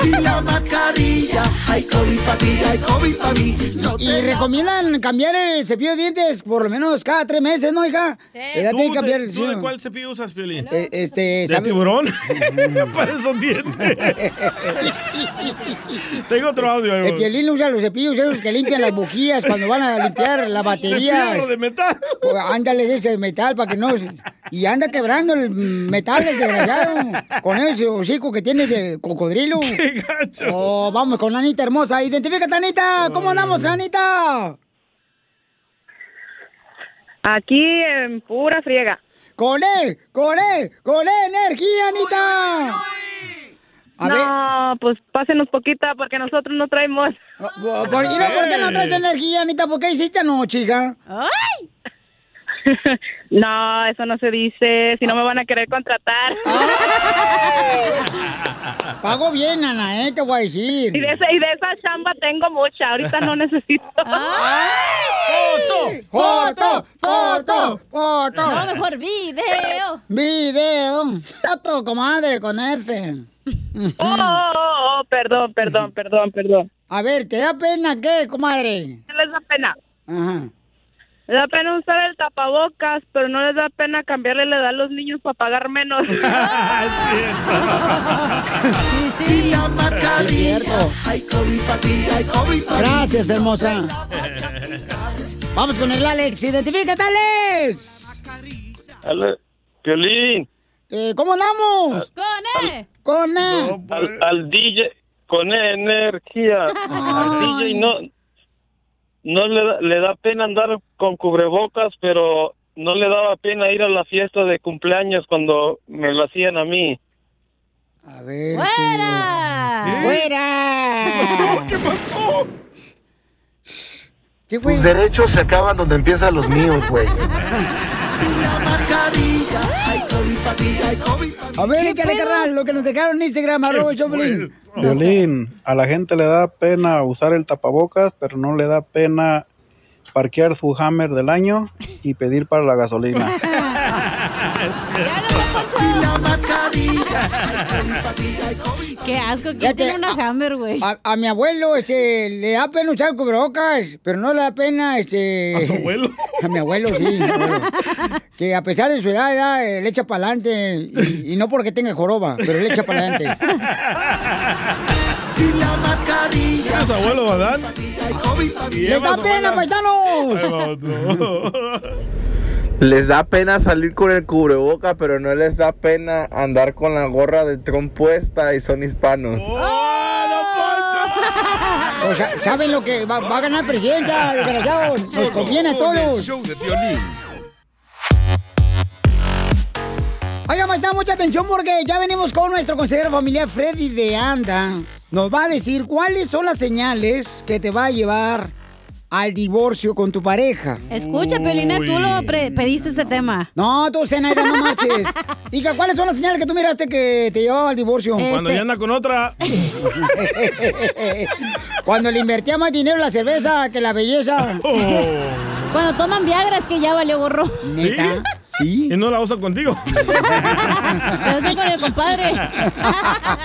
Sin la mascarilla, hay COVID para ti, hay COVID para mí. No Y recomiendan cambiar el cepillo de dientes por lo menos cada tres meses, ¿no, hija? Ella ¿Tú, tiene que cambiar de, tú cuál cepillo usas, Piolín? Eh, este, ¿De tiburón? Para esos dientes. Tengo otro audio. ahí El piolín usa los cepillos esos que limpian las bujías cuando van a limpiar la batería. fierro, de metal. Ándale de ese metal para que no... Y anda quebrando el metal el desgraciado. Con ese hocico que tiene de cocodrilo. ¡Qué gacho! Oh, vamos con Anita hermosa. Identifícate, Anita. ¿Cómo andamos, Anita? Aquí en pura friega. ¡Con él! ¡Con él! ¡Con él, energía, Anita! A no, pues pásenos poquita porque nosotros no traemos. ¿Por, y no, ¿Por qué no traes energía, Anita? ¿Por qué hiciste anoche, hija? ¡Ay! no, eso no se dice. Si no me van a querer contratar. Pago bien, Ana, ¿eh? Te voy a decir. Y de, esa, y de esa chamba tengo mucha. Ahorita no necesito. ¡Foto! ¡Foto! ¡Foto! ¡Foto! No, mejor video. Video. Foto, comadre, con F. Oh, oh, oh, oh, perdón, perdón, perdón, perdón. A ver, ¿te da pena qué, comadre? ¿Qué les da pena? Ajá. Da pena usar el tapabocas, pero no les da pena cambiarle la edad a los niños para pagar menos. Sin la hay COVID para ti, hay COVID para mí. Gracias, hermosa. Vamos con el Alex. Identifícate, Alex. Al, Piolín, Eh, ¿Cómo andamos? Con E. Con E. al, al DJ con energía. Al DJ no, no le, da, le da pena andar con cubrebocas, pero no le daba pena ir a la fiesta de cumpleaños cuando me lo hacían a mí. A ver. ¡Fuera! ¡Fuera! ¿Qué pasó? ¿Qué pasó? ¿Qué fue? Tus derechos se acaban donde empiezan los míos, güey. A ver, échale, carnal, lo que nos dejaron en Instagram, arroba Piolín. Violín, a la gente le da pena usar el tapabocas, pero no le da pena parquear su Hammer del año y pedir para la gasolina. Qué asco, ¿quién tiene una Hammer, güey? A, a mi abuelo este, le da pena usar cubrebocas, pero no le da pena este. ¿A su abuelo? A mi abuelo, sí. mi abuelo. Que a pesar de su edad, ya, eh, le echa para adelante. Y, y no porque tenga joroba, pero le echa para adelante. Si la mascarilla. Es su abuelo, ¿verdad? ¡Les da pena, paisanos! Les da pena salir con el cubreboca, pero no les da pena andar con la gorra de Trump puesta y son hispanos. O sea, ¿saben lo que va, va a ganar presidenta, desgraciados? Nos conviene a todos. show de Piolín. Oiga, maestra, mucha atención porque ya venimos con nuestro consejero familiar Freddy de Anda. Nos va a decir cuáles son las señales que te va a llevar al divorcio con tu pareja. Escucha, Pelina, tú lo pediste ese tema. No, tú, Zenaida, no marches. Diga, ¿cuáles son las señales que tú miraste que te llevaba al divorcio? Cuando ya anda con otra. Cuando le invertía más dinero en la cerveza que la belleza. Cuando toman Viagra es que ya valió gorro. ¿Neta? Sí. Y no la usa contigo. Lo usan con el compadre.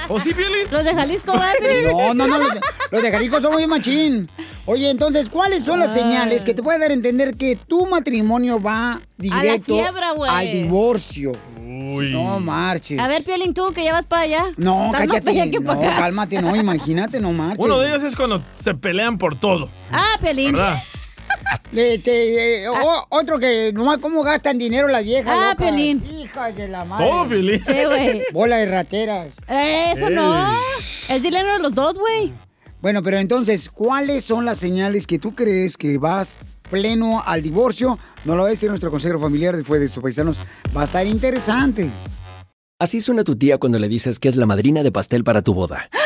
¿O sí, Piolín? Los de Jalisco, ¿vale? No, no, no, los de, los de Jalisco son muy machín. Oye, entonces, ¿cuáles son las señales que te pueden dar a entender que tu matrimonio va directo quiebra, al divorcio? No marches. A ver, Piolín, tú que ya vas para allá. No, cállate. para allá que No, para acá. cálmate, no, imagínate, no marches. Uno de ellos es cuando se pelean por todo. Ah, Piolín. ¿Verdad? Este, eh, o- otro que nomás cómo gastan dinero las viejas. Ah, locas? Piolín. Hijas de la madre. Todo, Piolín. Sí, güey. Bola de rateras. Eso no. Es dilema de los dos, güey. Bueno, pero entonces, ¿cuáles son las señales que tú crees que vas pleno al divorcio? No lo va a decir nuestro consejero familiar después de sus paisanos. Va a estar interesante. Así suena tu tía cuando le dices que es la madrina de pastel para tu boda.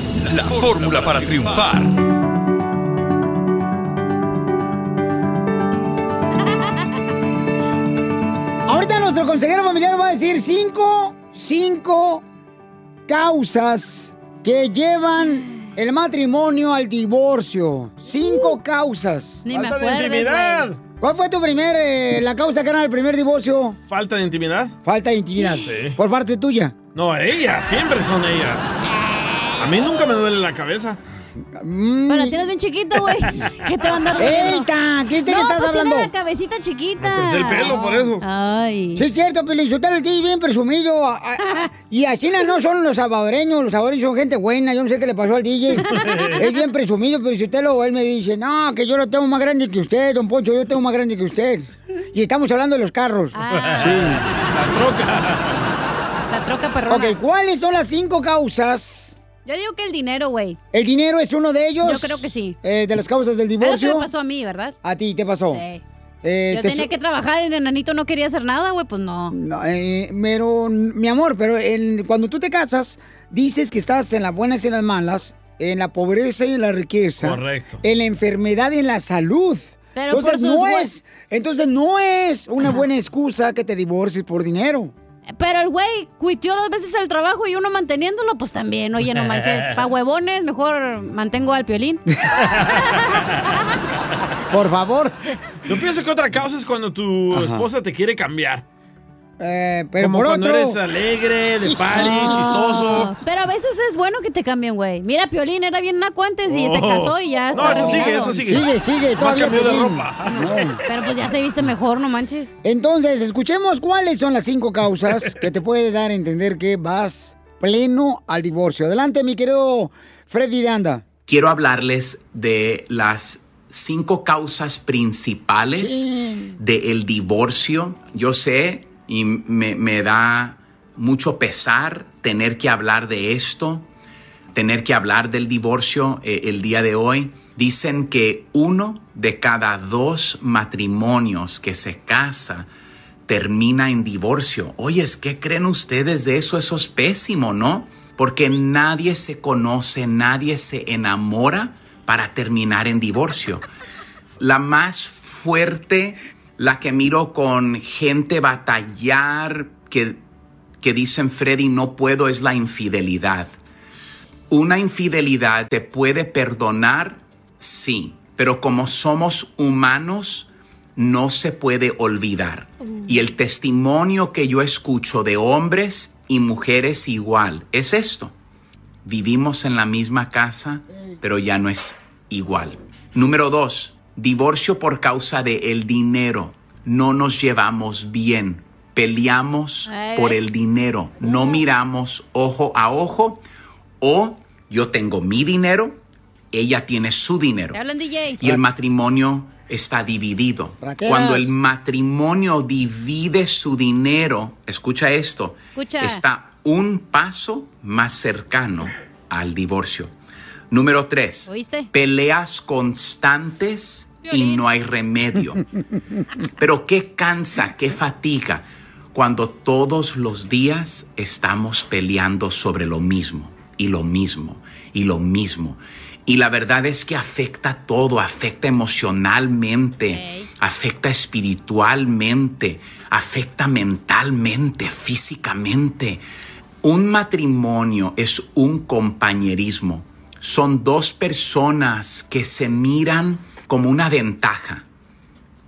la fórmula para triunfar. Ahorita nuestro consejero familiar va a decir cinco, cinco causas que llevan el matrimonio al divorcio. Cinco causas. Ni me Falta de acuerdes, intimidad. güey. ¿Cuál fue tu primer, eh, la causa que era el primer divorcio? ¿Falta de intimidad? Falta de intimidad. Sí. Por parte tuya. No, ellas, siempre son ellas. A mí nunca me duele la cabeza. Pero tienes bien chiquito, güey. ¿Qué te va a andar? ¡Eita! ¿Qué te no, estás pues hablando? Tiene la cabecita chiquita. Me corté el pelo por eso. Ay. Sí, es cierto, Pelichotelo, el tío bien presumido. y así no son los salvadoreños. Los salvadoreños son gente buena. Yo no sé qué le pasó al DJ. es bien presumido, Pelichotelo. Él me dice, no, que yo lo tengo más grande que usted, don Poncho. Yo tengo más grande que usted. Y estamos hablando de los carros. Ah. Sí. La troca perrona. Ok, ¿cuáles son las cinco causas? Yo digo que el dinero, güey. ¿El dinero es uno de ellos? Yo creo que sí. Eh, de las causas del Eso divorcio. me pasó a mí, ¿verdad? A ti te pasó. Sí. Eh, Yo te tenía que trabajar, el enanito no quería hacer nada, güey, pues no. No, eh, pero, mi amor, pero cuando tú te casas, dices que estás en las buenas y en las malas, en la pobreza y en la riqueza. Correcto. En la enfermedad y en la salud. Pero entonces por sus no es, entonces no es una buena excusa que te divorcies por dinero. Pero el güey cuitió dos veces el trabajo y uno manteniéndolo, pues también. Oye, no manches, pa' huevones, mejor mantengo al piolín. Por favor. Yo pienso que otra causa es cuando tu Ajá. esposa te quiere cambiar. Eh, pero Como por cuando otro... eres alegre, de party, chistoso. Pero a veces es bueno que te cambien, güey. Mira, Piolín era bien naco antes y se Oh. casó y ya No, está eso sigue, eso sigue. Sigue, sigue, todavía. cambió de ropa. No. Pero pues ya se viste mejor, no manches. Entonces, escuchemos cuáles son las cinco causas que te puede dar a entender que vas pleno al divorcio. Adelante, mi querido Freddy de Anda. quiero hablarles de las cinco causas principales del divorcio. Yo sé y me, da mucho pesar tener que hablar de esto, tener que hablar del divorcio eh, el día de hoy. Dicen que uno de cada dos matrimonios que se casa termina en divorcio. Oye, ¿qué creen ustedes de eso? Eso es pésimo, ¿no? Porque nadie se conoce, nadie se enamora para terminar en divorcio. La más fuerte, la que miro con gente batallar, que, que dicen, Freddy, no puedo, es la infidelidad. Una infidelidad se puede perdonar, sí, pero como somos humanos, no se puede olvidar. Y el testimonio que yo escucho de hombres y mujeres igual es esto. Vivimos en la misma casa, pero ya no es igual. Número dos, divorcio por causa de el dinero. No nos llevamos bien. Peleamos Ay, por el dinero. No miramos ojo a ojo. O yo tengo mi dinero, ella tiene su dinero y el matrimonio está dividido. Cuando el matrimonio divide su dinero, escucha esto, Escucha. está un paso más cercano al divorcio. Número tres, ¿Oíste? peleas constantes y no hay remedio. Pero qué cansa, qué fatiga cuando todos los días estamos peleando sobre lo mismo y lo mismo y lo mismo. Y la verdad es que afecta todo, afecta emocionalmente, afecta espiritualmente, afecta mentalmente, físicamente. Un matrimonio es un compañerismo. Son dos personas que se miran como una ventaja.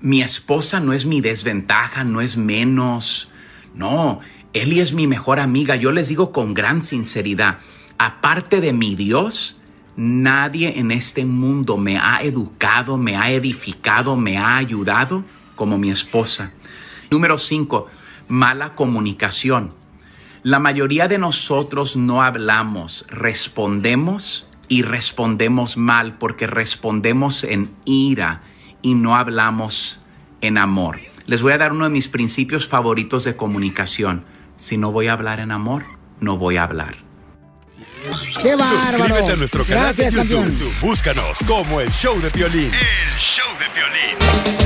Mi esposa no es mi desventaja, no es menos. No, Eli es mi mejor amiga. Yo les digo con gran sinceridad, aparte de mi Dios, nadie en este mundo me ha educado, me ha edificado, me ha ayudado como mi esposa. Número cinco, mala comunicación. La mayoría de nosotros no hablamos, respondemos y respondemos mal porque respondemos en ira y no hablamos en amor. Les voy a dar uno de mis principios favoritos de comunicación. Si no voy a hablar en amor, no voy a hablar. ¡Qué bárbaro! Suscríbete a nuestro canal Gracias, de YouTube. Búscanos como el show de violín. El show de violín.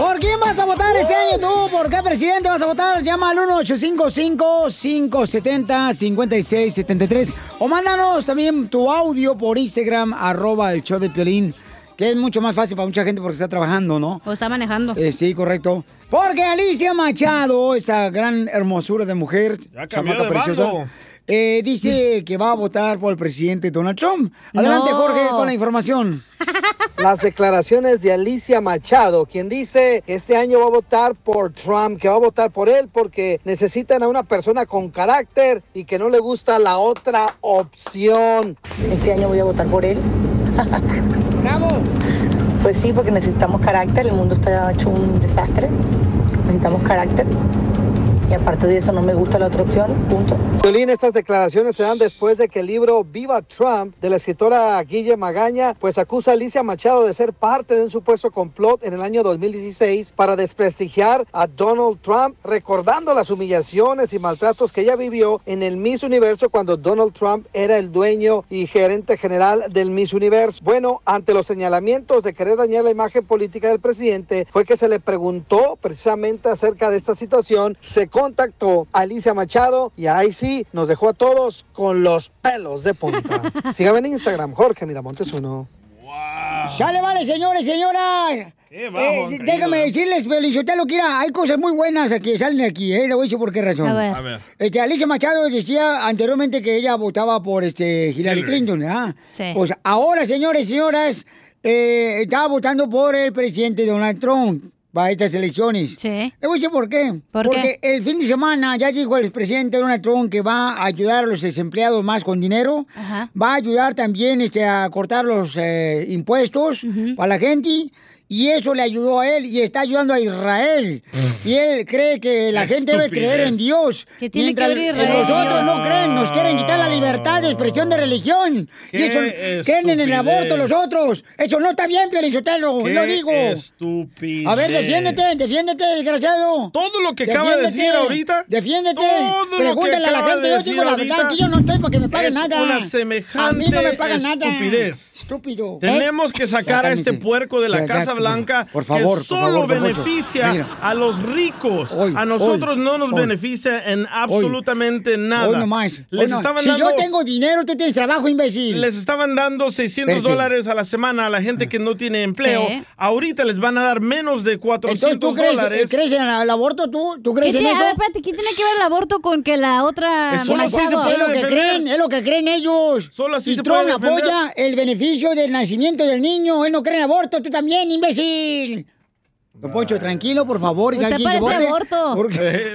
¿Por quién vas a votar este año tú? ¿Por qué presidente vas a votar? Llama al 1-855-570-5673 o mándanos también tu audio por Instagram, arroba el show de Piolín, que es mucho más fácil para mucha gente porque está trabajando, ¿no? O está manejando. Eh, sí, correcto. Porque Alicia Machado, esta gran hermosura de mujer, Ya chamaca de preciosa, eh, dice que va a votar por el presidente Donald Trump. Adelante, No. Jorge, con la información. Las declaraciones de Alicia Machado, quien dice que este año va a votar por Trump, que va a votar por él porque necesitan a una persona con carácter y que no le gusta la otra opción. Este año voy a votar por él. ¡Bravo! Pues sí, porque necesitamos carácter, el mundo está hecho un desastre. Necesitamos carácter. Y aparte de eso no me gusta la otra opción, punto. Violín, estas declaraciones se dan después de que el libro Viva Trump de la escritora Guille Magaña pues acusa a Alicia Machado de ser parte de un supuesto complot en el año 2016 para desprestigiar a Donald Trump, recordando las humillaciones y maltratos que ella vivió en el Miss Universo cuando Donald Trump era el dueño y gerente general del Miss Universo. Bueno, ante los señalamientos de querer dañar la imagen política del presidente, fue que se le preguntó precisamente acerca de esta situación, contactó a Alicia Machado y ahí sí nos dejó a todos con los pelos de punta. Sígame en Instagram, Jorge Miramontes uno. ¡Sale, vale, señores, señoras! Eh, déjame decirles, Belizotelo, que mira, hay cosas muy buenas que salen aquí, ¿eh? Le voy a decir por qué razón. A ver. A ver. Este, Alicia Machado decía anteriormente que ella votaba por este Hillary Hillary. Clinton, ¿ah? Sí. Pues ahora, señores y señoras, eh, estaba votando por el presidente Donald Trump. Para estas elecciones. Sí. Le voy a decir por qué. ¿Por Porque el fin de semana ya dijo el expresidente Donald Trump que va a ayudar a los desempleados más con dinero. Ajá. Va a ayudar también este, a cortar los eh, impuestos para la gente. Y eso le ayudó a él y está ayudando a Israel. Y él cree que la Qué gente debe creer en. Dios. ¿Qué tiene que mientras ver Israel? Nosotros no creen, nos quieren quitar la libertad de expresión de religión. Y Qué eso, creen en el aborto los otros. Eso no está bien, Piolinsotelo, lo digo. estupidez. A ver, defiéndete, defiéndete, desgraciado. Todo lo que acaba de decir ahorita, Defiéndete. todo lo que Pregúntale a la gente. de Yo digo la verdad, aquí yo no estoy para que me paguen es nada. una A mí semejante no me pagan nada. estupidez. Estúpido. Tenemos que sacar a este puerco de la Casa Blanca por favor, por que solo favor, don Poncho. beneficia a los ricos. a nosotros hoy, no nos hoy. beneficia en absolutamente nada. Hoy nomás. Les Hoy no. estaban si dando, yo tengo dinero, tú tienes trabajo, imbécil. les estaban dando 600 Pero sí. dólares a la semana a la gente que no tiene empleo. Sí. Ahorita les van a dar menos de 400 Entonces, ¿tú crees, dólares. crees en el aborto? ¿Tú, ¿Tú ¿Qué crees en tiene- eso? a ver, espérate, ¿qué tiene que ver el aborto con que la otra Es solo así se puede Es lo que creen, es lo que creen ellos. Solo así y se Trump puede apoya el beneficio del nacimiento del niño. Él no cree en aborto, tú también, imbécil. Don Poncho, tranquilo, por favor. Usted alguien que vote aborto. Por,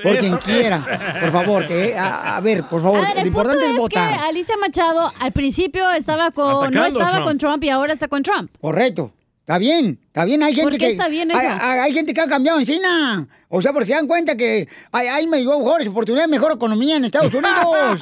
por quien quiera. Por favor, que a, a ver, por favor. A ver, lo el punto importante es, es votar. que Alicia Machado al principio estaba con, no Atacando a estaba Trump. con Trump y ahora está con Trump. Correcto. Está bien, está bien. Hay gente ¿Por qué que. está bien hay, eso? hay- hay gente que ha cambiado en China. O sea, porque se dan cuenta que hay, hay mejores oportunidades, mejor economía en Estados Unidos.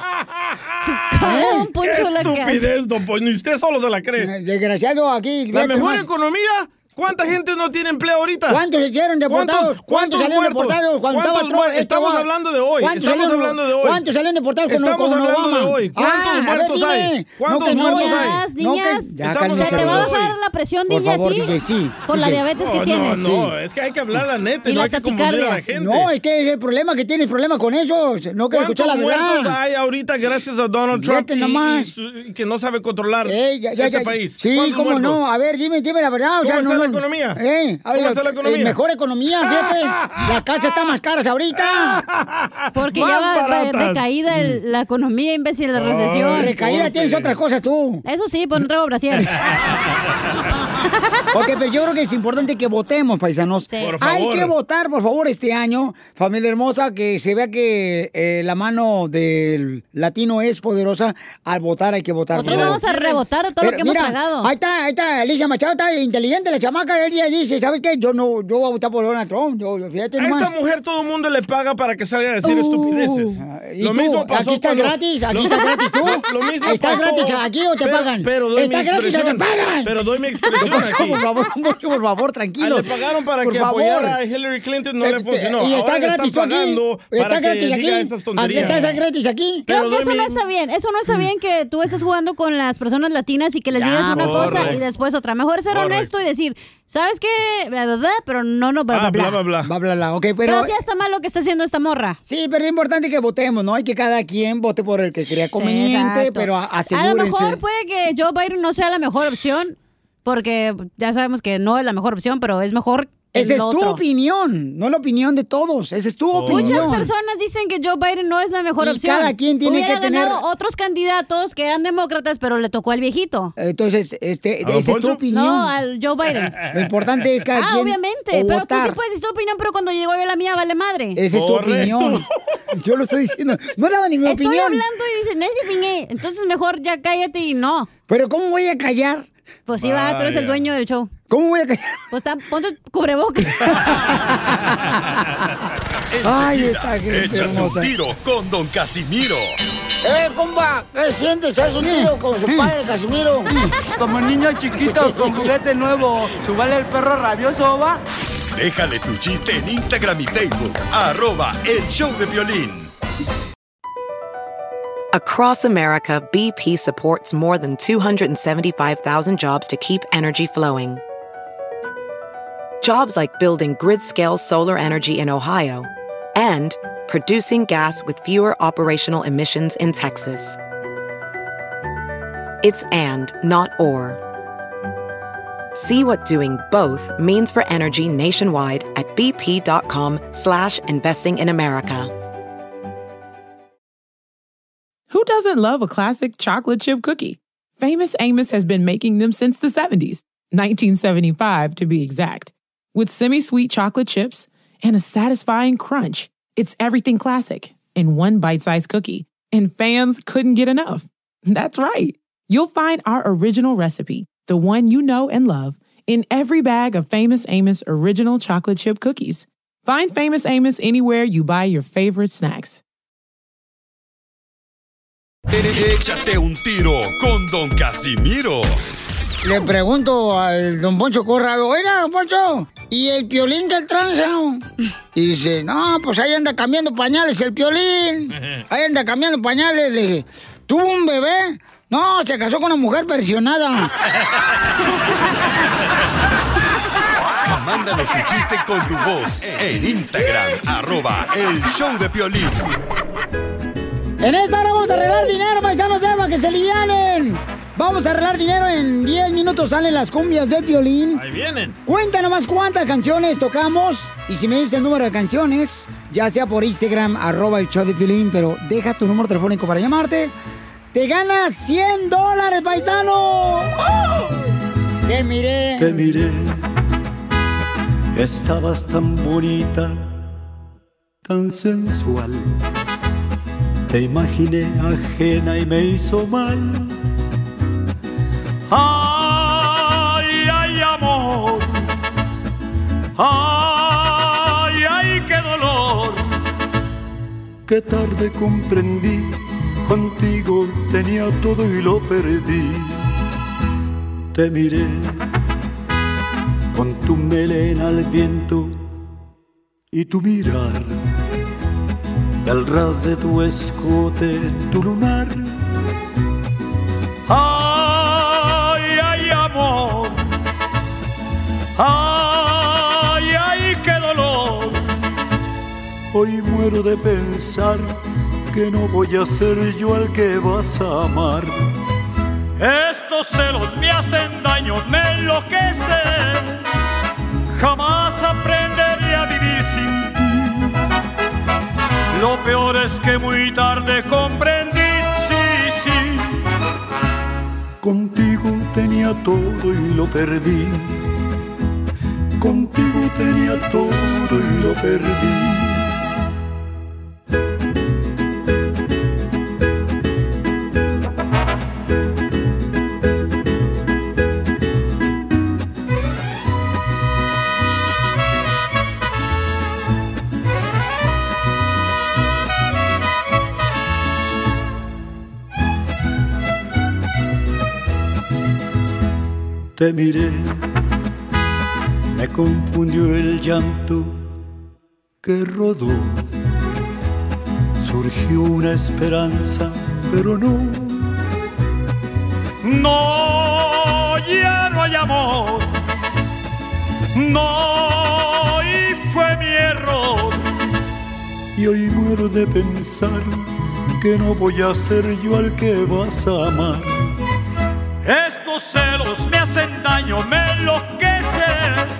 cabrón, ¿Qué Poncho, la estupidez, don Poncho. Ni usted solo se la cree. Desgraciado aquí. La mejor economía. ¿Cuánta gente no tiene empleo ahorita? ¿Cuántos se hicieron deportados? ¿Cuántos, ¿Cuántos salieron muertos? deportados ¿Cuántos estaba Trump? Estamos hablando de hoy. ¿Cuántos Estamos salieron- hablando de hoy. ¿Cuántos salieron deportados con, Estamos con hablando Obama? de hoy. ¿Cuántos Ah, a ver, muertos dime. hay? ¿Cuántos No, que muertos ya. hay? Niñas, No, que- ya, Estamos cálmese, se te va a bajar la presión, Por DJ, favor, a ti. DJ, sí. Por la DJ. diabetes que No, tienes. No, no, es que hay que hablar la neta, Y no la hay que confundir a la gente. No, es que es el problema que tienes problema con eso. No quiero escuchar ¿Cuántos la muertos verdad. hay ahorita gracias a Donald Trump y, que no sabe controlar este país? Sí, ¿Cuántos cómo muertos? no. A ver, dime, dime la verdad. O sea, ¿Cómo no, está la no. Economía? Eh, ¿Cómo está la eh, economía? mejor economía, fíjate. La casa está más cara ahorita. Porque Más ya va, decaída el- la economía, imbécil, la recesión. Recaída tienes otras cosas tú. Eso sí, pues no traigo brasier. Ok, pero yo creo que es importante que votemos, paisanos. Por Hay que votar, por favor, este año, familia hermosa, que se vea que eh, la mano del latino es poderosa. Al votar hay que votar. Nosotros vamos a rebotar de todo lo que hemos tragado. Ahí está, ahí está, Alicia Machado, está inteligente la chamaca. Ella dice, ¿sabes qué? Yo no, yo voy a votar por Donald Trump. Yo, fíjate A nomás. esta mujer todo el mundo le paga para que salga a decir estupideces. Uh, ¿y Lo tú? mismo pasó ¿Aquí estás cuando- gratis? ¿Aquí lo- estás gratis tú? Lo, lo mismo ¿Estás pasó- gratis aquí o te pero- pagan? Pero doy mi ¿Estás gratis o te expresión. pagan? Pero doy mi expresión aquí. por favor, por favor, tranquilo. Ah, Le pagaron para Por que favor. apoyara a Hillary Clinton, no le Este, funcionó. Y está Ahora gratis están tú aquí. pagando para Está que gratis aquí. diga estas tonterías. Está gratis aquí. Creo Pero que eso no mi- está bien. Eso no está bien que tú estés jugando con las personas latinas y que les digas una cosa y después otra. Mejor ser honesto y decir, ¿sabes qué? Bla, bla, bla, pero no, no, bla, Ah, bla, bla, bla, bla. Bla, bla, bla. Ok, pero... Pero, sí está mal lo que está haciendo esta morra. Sí, pero es importante que votemos, ¿no? Hay que cada quien vote por el que crea conveniente, exacto. pero a- A asegúrense. lo mejor puede que Joe Biden no sea la mejor opción, porque ya sabemos que no es la mejor opción, pero es mejor Esa es tu opinión, no la opinión de todos. Esa es tu opinión. Muchas personas dicen que Joe Biden no es la mejor Y opción. cada quien tiene Hubiera que tener- ganado otros candidatos que eran demócratas, pero le tocó al viejito. Entonces, este, ¿A don esa es tu opinión. No, al Joe Biden. Lo importante es cada ah, quien obviamente. o Pero tú sí puedes decir tu opinión, pero cuando llegó yo la mía vale madre. Esa es tu Correcto. opinión. Yo lo estoy diciendo. No daba ninguna Estoy opinión. hablando y dicen, ese opinión. Entonces mejor ya cállate y no. Pero ¿cómo voy a callar? Pues sí, va, tú eres el dueño del show. ¿Cómo voy a callar? Pues está, ponte cubrebocas. Ay, esta gente échate hermosa. un tiro con Don Casimiro. ¡Eh, compa! ¿Qué sientes? ¿Haz un tiro con su padre, Casimiro? Como niño chiquito con juguete nuevo, ¿subale el perro rabioso va? Déjale tu chiste en Instagram y Facebook. Arroba El Show de Violín. Across America, BP supports more than 275,000 jobs to keep energy flowing. Jobs like building grid scale solar energy in Ohio and producing gas with fewer operational emissions in Texas. It's and, not or. See what doing both means for energy nationwide at bp.com slash investing in America. Who doesn't love a classic chocolate chip cookie? Famous Amos has been making them since the 70s, 1975 to be exact. With semi sweet chocolate chips and a satisfying crunch, it's everything classic in one bite sized cookie. And fans couldn't get enough. That's right. You'll find our original recipe, the one you know and love, in every bag of Famous Amos original chocolate chip cookies. Find Famous Amos anywhere you buy your favorite snacks. Échate un tiro con Don Casimiro. Le pregunto al don Poncho Corrado, oiga, don Poncho, ¿y el piolín del tranza? Y dice, no, pues ahí anda cambiando pañales el piolín. Ahí anda cambiando pañales. Le dije, ¿tuvo un bebé? No, se casó con una mujer versionada. Mándanos tu chiste con tu voz en Instagram, arroba el show de Piolín. En esta hora vamos a arreglar dinero, paisanos, Eva, que se alivianen. Vamos a arreglar dinero. En 10 minutos salen las cumbias de violín. Ahí vienen. Cuenta nomás cuántas canciones tocamos. Y si me dices el número de canciones, ya sea por Instagram, arroba el show de violín, pero deja tu número telefónico para llamarte. Te ganas 100 dólares, paisano. ¡Oh! Te miré. Te miré, estabas tan bonita, tan sensual. Te imaginé ajena y me hizo mal. Ay, ay, amor. Ay, ay, qué dolor. Qué tarde comprendí, contigo tenía todo y lo perdí. Te miré con tu melena al viento y tu mirar, al ras de tu escote, tu lunar. Ay, Ay, ay, qué dolor. Hoy muero de pensar que no voy a ser yo al que vas a amar. Estos celos me hacen daño, me enloquecen. Jamás aprenderé a vivir sin ti. Lo peor es que muy tarde comprendí, sí, sí. Contigo tenía todo y lo perdí. Contigo tenía todo y lo perdí. Te miré, me confundió el llanto que rodó. Surgió una esperanza, pero no. No, ya no hay amor. No, y fue mi error. Y hoy muero de pensar que no voy a ser yo al que vas a amar. Estos celos me hacen daño, me enloquecen.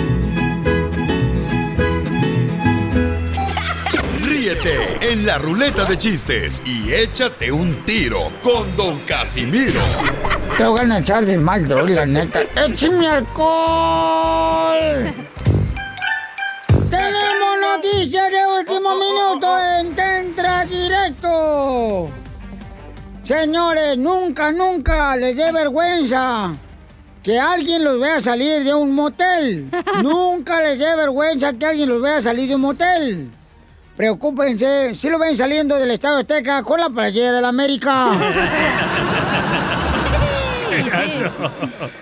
En la ruleta de chistes y échate un tiro con Don Casimiro. Te voy a echar de mal, droga, la neta. ¡Échame alcohol! ¡Tenemos noticias de último minuto en Tentra Directo! Señores, nunca, nunca les dé vergüenza que alguien los vea salir de un motel. nunca les dé vergüenza que alguien los vea salir de un motel. Preocúpense, si lo ven saliendo del Estado Azteca con la playera de la América.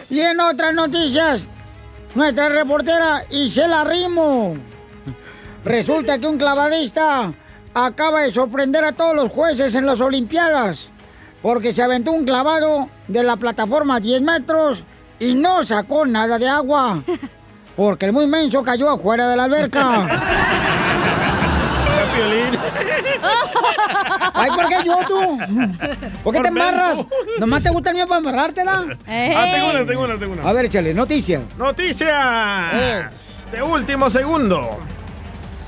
Y en otras noticias, nuestra reportera Isela Rimo. Resulta que un clavadista acaba de sorprender a todos los jueces en las Olimpiadas porque se aventó un clavado de la plataforma a 10 metros y no sacó nada de agua porque el muy menso cayó afuera de la alberca. Ay, ¿por qué yo tú? ¿Por qué Por te embarras? menso. ¿Nomás te gusta el mío para embarrártela? Ah, tengo una, tengo una, tengo una. A ver, échale, noticia. Noticias de último segundo.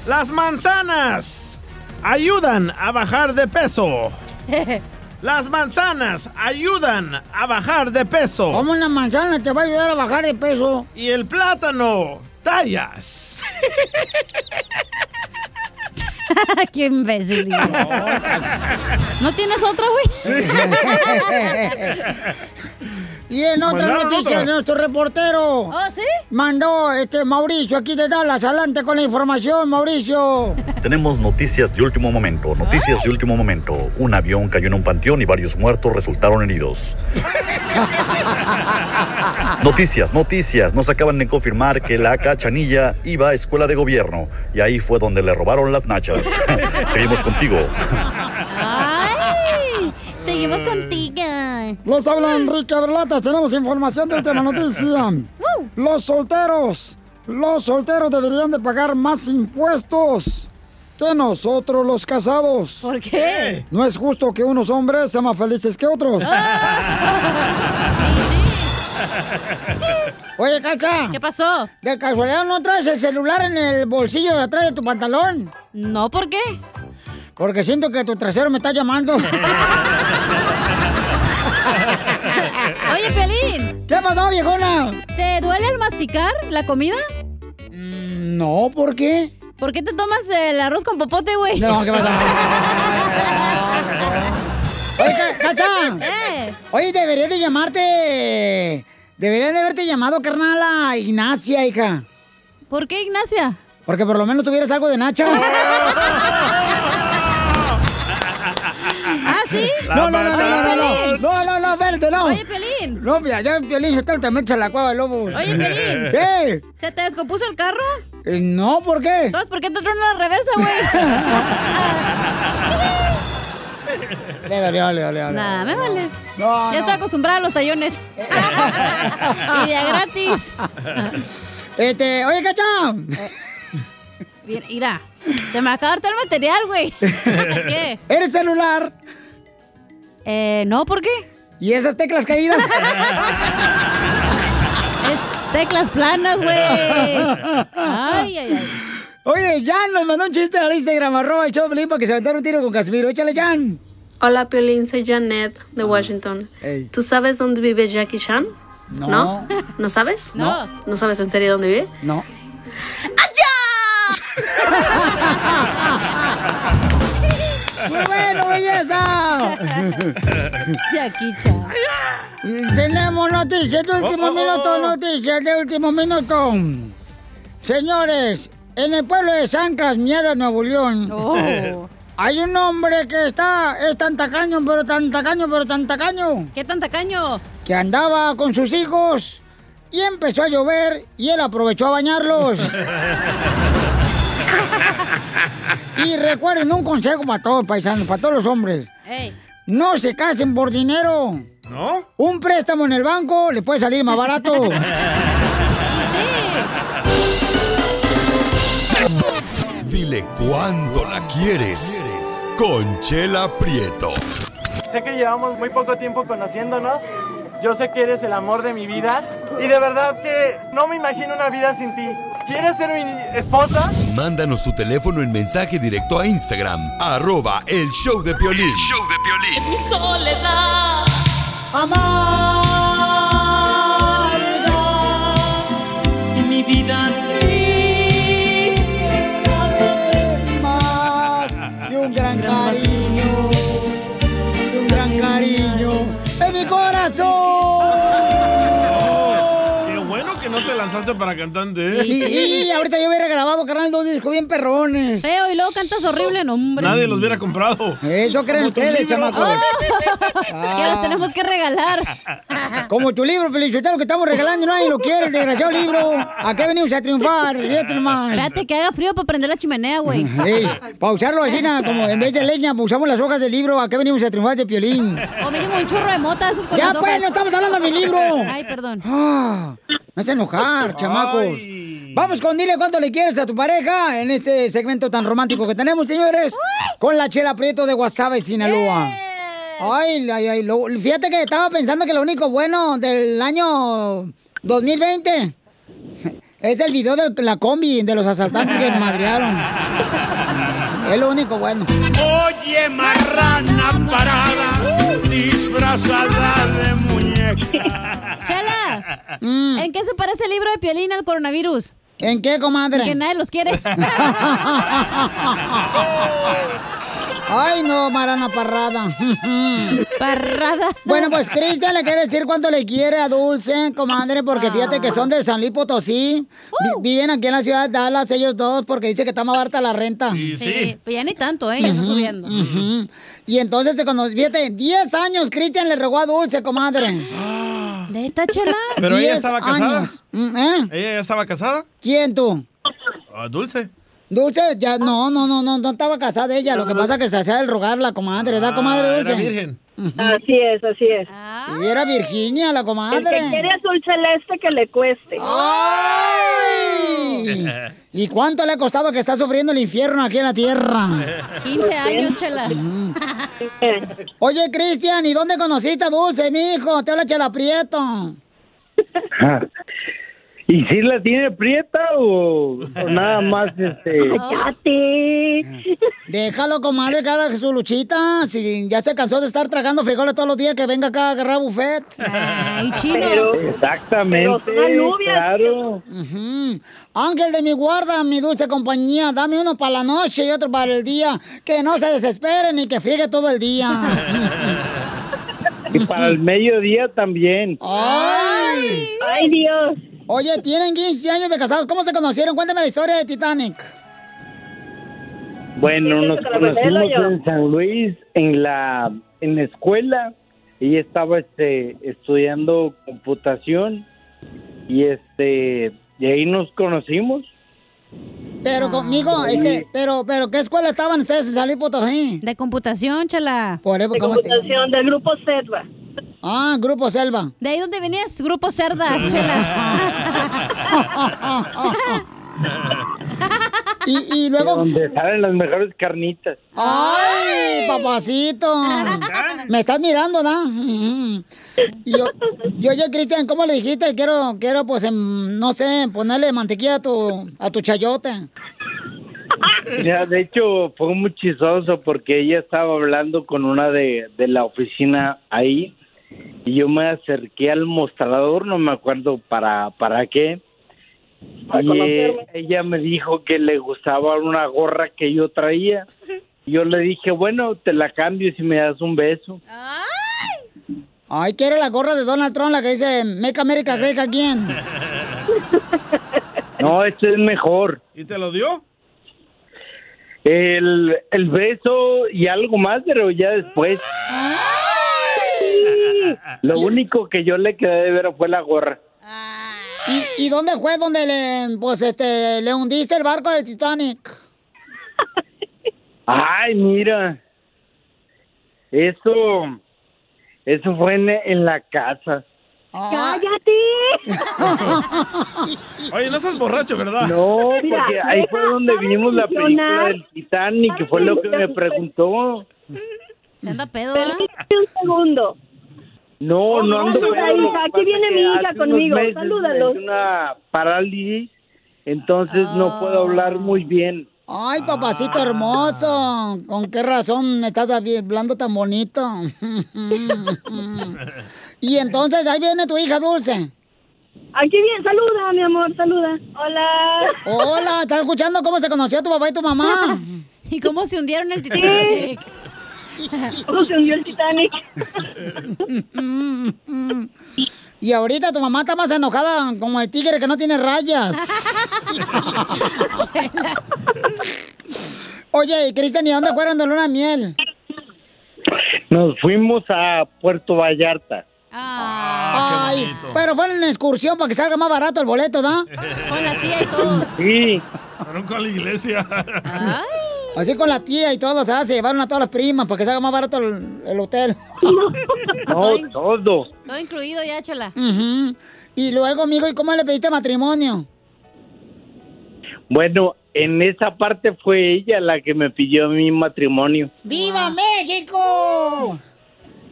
Las manzanas ayudan a bajar de peso. Las manzanas ayudan a bajar de peso. ¿Cómo una manzana te va a ayudar a bajar de peso? Y el plátano, tallas. Qué imbécil. digo. ¿No tienes otra, güey? Y en otra noticia, otra. nuestro reportero. ¿Oh, sí? Mandó este Mauricio aquí de Dallas. Adelante con la información, Mauricio. Tenemos noticias de último momento, noticias de último momento. Un avión cayó en un panteón y varios muertos resultaron heridos. Noticias, noticias. Nos acaban de confirmar que la cachanilla iba a escuela de gobierno y ahí fue donde le robaron las nachas. Seguimos contigo. Les habla Enrique Berlatas. Tenemos información de última noticia. Los solteros, los solteros deberían de pagar más impuestos que nosotros los casados. ¿Por qué? No es justo que unos hombres sean más felices que otros. Oye, Cacha. ¿Qué pasó? ¿De casualidad no traes el celular en el bolsillo de atrás de tu pantalón? No, ¿por qué? Porque siento que tu trasero me está llamando. Oye, Pelín. ¿Qué pasó, viejona? ¿Te duele al masticar la comida? No, ¿por qué? ¿Por qué te tomas el arroz con popote, güey? No, ¿qué pasa? Oye, Ca- Cacha. Eh. Oye, debería de llamarte. Deberían de haberte llamado, carnal, a Ignacia, hija. ¿Por qué Ignacia? Porque por lo menos tuvieras algo de Nacha. sí? No, no, no, no, no, no, no, no, verde, no. Oye, Pelín. No, ya, ya, Pelín, usted te metes a la cueva, lobo. Oye, Pelín. ¿Qué? ¿Se te descompuso el carro? Eh, no, ¿por qué? Entonces, ¿por qué te tronó la reversa, güey? Le valió, ole, ole, ole. Nah, me vale. No, ya estoy acostumbrada a los tallones. y de gratis. este, oye, cachón. Eh, mira, se me acaba todo el material, güey. ¿Qué? El celular eh, no, ¿por qué? ¿Y esas teclas caídas? Es teclas planas, güey. Ay, ay, ay. Oye, Jan nos mandó un chiste al Instagram, arroba el show para que se aventara un tiro con Casimiro. Échale, Jan. Hola, Piolín, soy Janet de Washington. ¿Tú sabes dónde vive Jackie Chan? No. ¿No? ¿No sabes? No. ¿No sabes en serio dónde vive? No. ¡Muy bueno, belleza! Jackie Chan. Tenemos noticias de último Oh, oh, minuto, oh. noticias de último minuto. Señores, en el pueblo de San Casmiada, Nuevo León, Oh. hay un hombre que está, es tan tacaño, pero tan tacaño, pero tan tacaño. ¿Qué tan tacaño? Que andaba con sus hijos y empezó a llover y él aprovechó a bañarlos. y recuerden un consejo para todos, paisanos, para todos los hombres. Ey. No se casen por dinero. ¿No? Un préstamo en el banco le puede salir más barato. Dile cuándo la quieres. Conchela Prieto. Sé que llevamos muy poco tiempo conociéndonos. Yo sé que eres el amor de mi vida. Y de verdad que no me imagino una vida sin ti. ¿Quieres ser mi esposa? Mándanos tu teléfono en mensaje directo a Instagram, arroba el show de Piolín. show de Piolín. mi soledad. Amarga y mi vida 走。No para cantante, ¿eh? Y, y ahorita yo hubiera grabado, carnal, dos discos bien perrones. Feo, y luego cantas horrible, no, hombre. Nadie los hubiera comprado. Eso creen ustedes, chamacos. Que los tenemos que regalar. Como tu libro, Pelichotelo, que estamos regalando y nadie lo quiere, el desgraciado libro. ¿A qué venimos a triunfar? Fíjate nomás. Espérate que haga frío para prender la chimenea, güey. Ey, para usarlo así, nada, como en vez de leña, pues usamos las hojas del libro. ¿A qué venimos a triunfar de piolín? O mínimo un churro de mota, esas con Ya, las pues, hojas. no estamos hablando de mi libro. Ay, perdón. Ah, me hace enojar, chamacos. Vamos con dile cuánto le quieres a tu pareja en este segmento tan romántico que tenemos, señores, con la chela Prieto de Guasave, Sinaloa. Ay, ay, ay, lo- fíjate que estaba pensando que lo único bueno del año 2020 es el video de la combi de los asaltantes que madrearon. Es lo único bueno. Oye, marrana parada, disfrazada de muñeca. Chela, ¿en qué se parece el libro de Piolín al coronavirus? ¿En qué, comadre? Que nadie los quiere. Ay, no, Marana Parrada. Parrada. Bueno, pues Cristian le quiere decir cuánto le quiere a Dulce, comadre, porque fíjate que son de San Luis Potosí. Vi- viven aquí en la ciudad de Dallas ellos dos porque dice que está más barata la renta. Sí, pues ya ni tanto, ¿eh? Ya está subiendo. Y entonces, se cono- fíjate, 10 años Cristian le regó a Dulce, comadre. ¿Neta, chela? Pero ella 10 estaba casada. años. Mm, ¿Eh? ¿Ella ya estaba casada? ¿Quién tú? Ah, Dulce. Dulce, ya, no, no, no, no, no estaba casada ella. Lo que pasa es que se hacía el rogar la comadre, ¿verdad, comadre Ah, Dulce? era virgen. Así es, así es. Sí, era Virginia, la comadre. El que quiere azul celeste que le cueste. ¡Ay! ¿Y cuánto le ha costado que está sufriendo el infierno aquí en la tierra? 15 años, chela. Oye, Cristian, ¿y dónde conociste a Dulce, mijo? Te habla Chela Prieto. ¿Y si la tiene prieta o, o nada más este? ¡Cállate! Déjalo, comadre, que haga su luchita. Si ya se cansó de estar tragando frijoles todos los días, que venga acá a agarrar buffet. Ay, Pero- Exactamente, Pero alubias. claro. Ujú. Ángel de mi guarda, mi dulce compañía, dame uno para la noche y otro para el día. Que no se desesperen y que friegue todo el día. Y para el mediodía también. ¡Ay! ¡Ay, Dios! Oye, tienen 15 años de casados. ¿Cómo se conocieron? Cuéntame la historia de Titanic. Bueno, nos conocimos en San Luis, en la, en la escuela. Ella estaba este, estudiando computación y este y ahí nos conocimos. Pero conmigo, sí. este, pero, pero, ¿qué escuela estaban ustedes en San Luis Potosí? De computación, chala. Por eso, De ¿cómo se- computación del grupo Selva. Ah, Grupo Selva. ¿De ahí dónde venías? Grupo Cerda, chela. y, y luego... Donde salen las mejores carnitas. ¡Ay, papacito! Me estás mirando. Y, yo- y oye, Cristian, ¿cómo le dijiste? Quiero, quiero, pues, em, no sé, ponerle mantequilla a tu, a tu chayote. Ya, de hecho, fue muy chistoso porque ella estaba hablando con una de, de la oficina ahí y yo me acerqué al mostrador, no me acuerdo para, para qué. Para y eh, ella me dijo que le gustaba una gorra que yo traía. Y yo le dije, bueno, te la cambio si me das un beso. Ay, quiere la gorra de Donald Trump, la que dice Make America Great Again. No, este es mejor. ¿Y te lo dio? El, el beso y algo más, pero ya después. Lo único que yo le quedé de ver fue la gorra. ¿Y, y dónde fue donde le, pues, este, le hundiste el barco del Titanic? Ay, mira. Eso, eso fue en, en la casa. ¡Cállate! Oye, no estás borracho, ¿verdad? No, Mira, porque ahí fue donde vimos la película del Titanic, que fue lo que me preguntó. Se anda pedo, Permíteme un segundo. No, no hija, que aquí viene es mi hija conmigo, salúdalos. una parálisis, entonces no puedo hablar muy bien. Ay, papacito hermoso, ¿con qué razón me estás hablando tan bonito? y entonces ahí viene tu hija Dulce. Aquí bien, saluda, mi amor, saluda. Hola. Hola, ¿estás escuchando cómo se conoció tu papá y tu mamá? ¿Y cómo se hundieron el Titanic? ¿Cómo se hundió el Titanic? Y ahorita tu mamá está más enojada como el tigre que no tiene rayas. Oye, Cristian, ¿y dónde fueron de luna de miel? Nos fuimos a Puerto Vallarta. Ay, pero fueron en excursión para que salga más barato el boleto, ¿da? Con la tía y todos. Sí. Fueron con la iglesia. Así con la tía y todo, ¿sabes? Se llevaron a todas las primas para que salga más barato el, el hotel. No, todo. Todo incluido ya, chela. Ujú. Y luego, amigo, ¿y cómo le pediste matrimonio? Bueno, en esa parte fue ella la que me pidió mi matrimonio. ¡Viva México!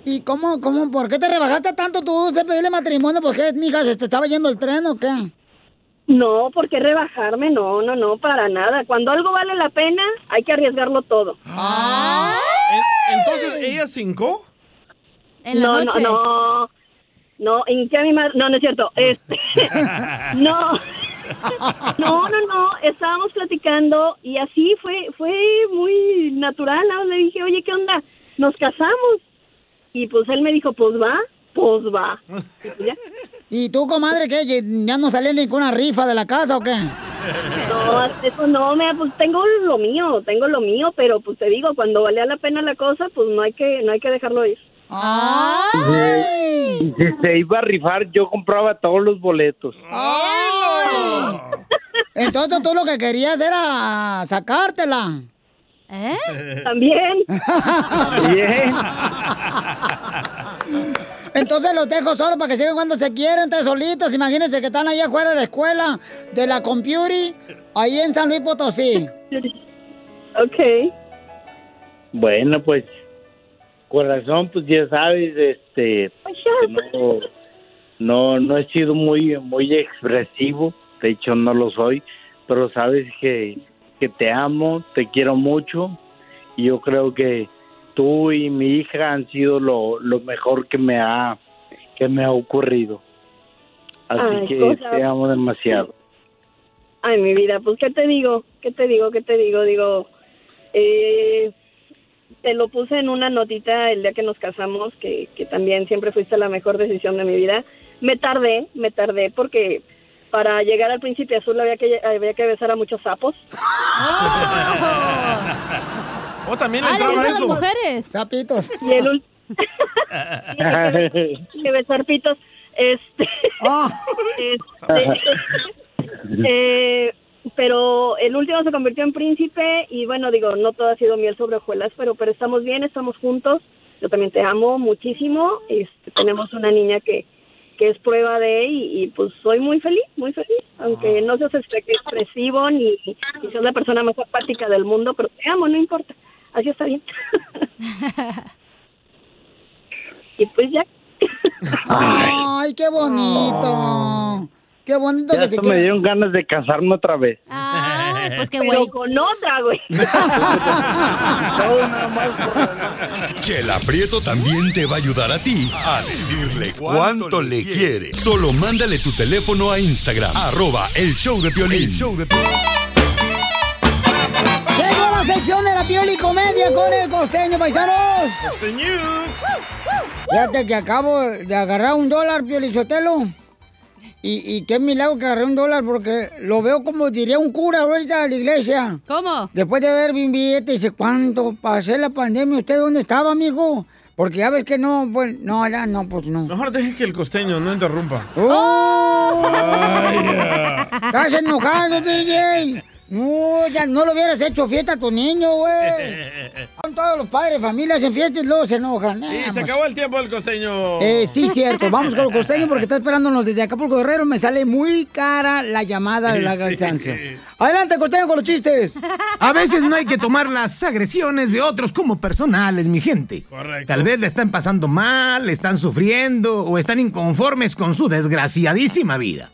¿Y cómo, cómo, por qué te rebajaste tanto tú de pedirle matrimonio? ¿Por qué, mija, se te estaba yendo el tren o qué? No, ¿por qué rebajarme? No, no, no, para nada. Cuando algo vale la pena, hay que arriesgarlo todo. En- Entonces, ¿ella cinco? En la no, noche. no, no. No, hinqué a mi madre. No, no es cierto. Este, no. No, no, no. Estábamos platicando y así fue, fue muy natural. ¿no? Le dije, oye, ¿qué onda? Nos casamos. Y pues él me dijo, pues va, pues va. Y pues ya. ¿Y tú, comadre, qué? ¿Ya no salía ninguna rifa de la casa o qué? No, eso no, me, pues tengo lo mío, tengo lo mío, pero pues te digo, cuando valía la pena la cosa, pues no hay que, no hay que dejarlo ir. Y si se iba a rifar, yo compraba todos los boletos. Entonces tú lo que querías era sacártela. ¿Eh? También. Bien. Entonces los dejo solos para que sigan cuando se quieren, ustedes solitos. Imagínense que están ahí afuera de la escuela de la Computy, ahí en San Luis Potosí. Ok. Bueno, pues, corazón, pues ya sabes, este, no, no, no he sido muy, muy expresivo, de hecho no lo soy, pero sabes que, que te amo, te quiero mucho, y yo creo que tú y mi hija han sido lo, lo mejor que me ha, que me ha ocurrido. Así Ay, que cosa. te amo demasiado. Ay, mi vida, pues, ¿qué te digo? ¿Qué te digo? ¿Qué te digo? Digo, eh, te lo puse en una notita el día que nos casamos, que, que también siempre fuiste la mejor decisión de mi vida. Me tardé, me tardé porque para llegar al príncipe azul había que, había que besar a muchos sapos. ¿O también le Ah, le entraba gustan las eso? mujeres. Sapitos. Y el ul- que besar pitos. Este, este, eh, pero el último se convirtió en príncipe y bueno, digo, no todo ha sido miel sobre hojuelas, pero, pero estamos bien, estamos juntos. Yo también te amo muchísimo. Este, tenemos una niña que, que es prueba de y, y, pues soy muy feliz, muy feliz. Aunque no seas expre- expresivo ni, ni seas la persona más apática del mundo, pero te amo, no importa. Así está bien. y pues ya. Ay, qué bonito. Qué bonito Ya que se me dieron ganas de casarme otra vez. Ay, pues qué Pero güey. con otra, güey. Chela Prieto también te va a ayudar a ti a decirle cuánto le quiere. Solo mándale tu teléfono a Instagram, arroba el show de Piolín. Llegó la sección de la Pioli Comedia con el costeño, paisanos. Fíjate que acabo de agarrar un dólar, Pioli Sotelo. Y, y qué milagro que agarré un dólar porque lo veo como diría un cura ahorita a la iglesia. ¿Cómo? Después de ver mi billete, dice, ¿cuánto pasé la pandemia? ¿Usted dónde estaba, amigo? Porque ya ves que no, pues, no, ya no, pues no. Mejor deje que el costeño no interrumpa. ¡Oh! Vaya. Estás enojado, DJ. No, ya no lo hubieras hecho fiesta a tu niño, güey. Con todos los padres de familia hacen fiesta y luego se enojan. Y Eh, se pues. acabó el tiempo del costeño. Eh, sí, cierto. Vamos con el costeño porque está esperándonos desde Acapulco Guerrero. Me sale muy cara la llamada de la Sí. distancia. Adelante, costeño, con los chistes. A veces no hay que tomar las agresiones de otros como personales, mi gente. Correcto. Tal vez le están pasando mal, están sufriendo o están inconformes con su desgraciadísima vida.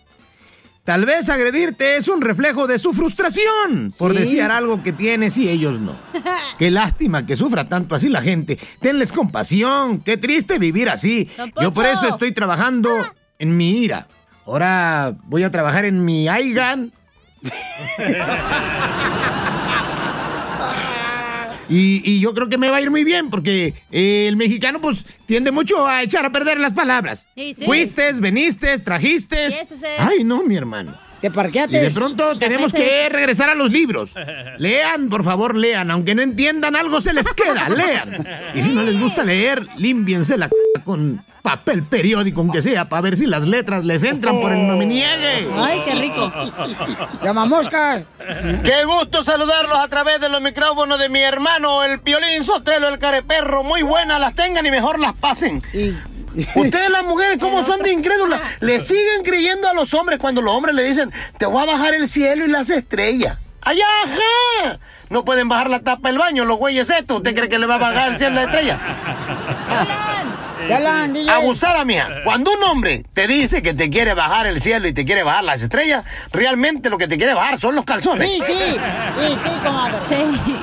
Tal vez agredirte es un reflejo de su frustración por Sí. desear algo que tienes y ellos no. Qué lástima que sufra tanto así la gente. Tenles compasión. Qué triste vivir así. Yo por eso estoy trabajando en mi ira. Ahora voy a trabajar en mi Aigan. Y, y yo creo que me va a ir muy bien porque eh, el mexicano pues tiende mucho a echar a perder las palabras. Sí, sí. Fuiste, veniste, trajiste. Ay, no, mi hermano. Te Y parqueaste. de pronto tenemos que regresar a los libros. Lean, por favor, lean. Aunque no entiendan algo, se les queda. Lean. Y si no les gusta leer, límpiense la c con papel periódico, aunque sea, para ver si las letras les entran por el no me niegue. Ay, qué rico. Llama moscas. Qué gusto saludarlos a través de los micrófonos de mi hermano, el Piolín Sotelo, el careperro. Muy buenas las tengan y mejor las pasen. Ustedes las mujeres, ¿cómo son de incrédulas? Le siguen creyendo a los hombres cuando los hombres le dicen, te voy a bajar el cielo y las estrellas. ¡Allá, ajá! No pueden bajar la tapa del baño, los güeyes estos. ¿Usted cree que le va a bajar el cielo y las estrellas? Abusada mía. Cuando un hombre te dice que te quiere bajar el cielo y te quiere bajar las estrellas, realmente lo que te quiere bajar son los calzones. Sí, sí. Sí, sí, comadre. Sí.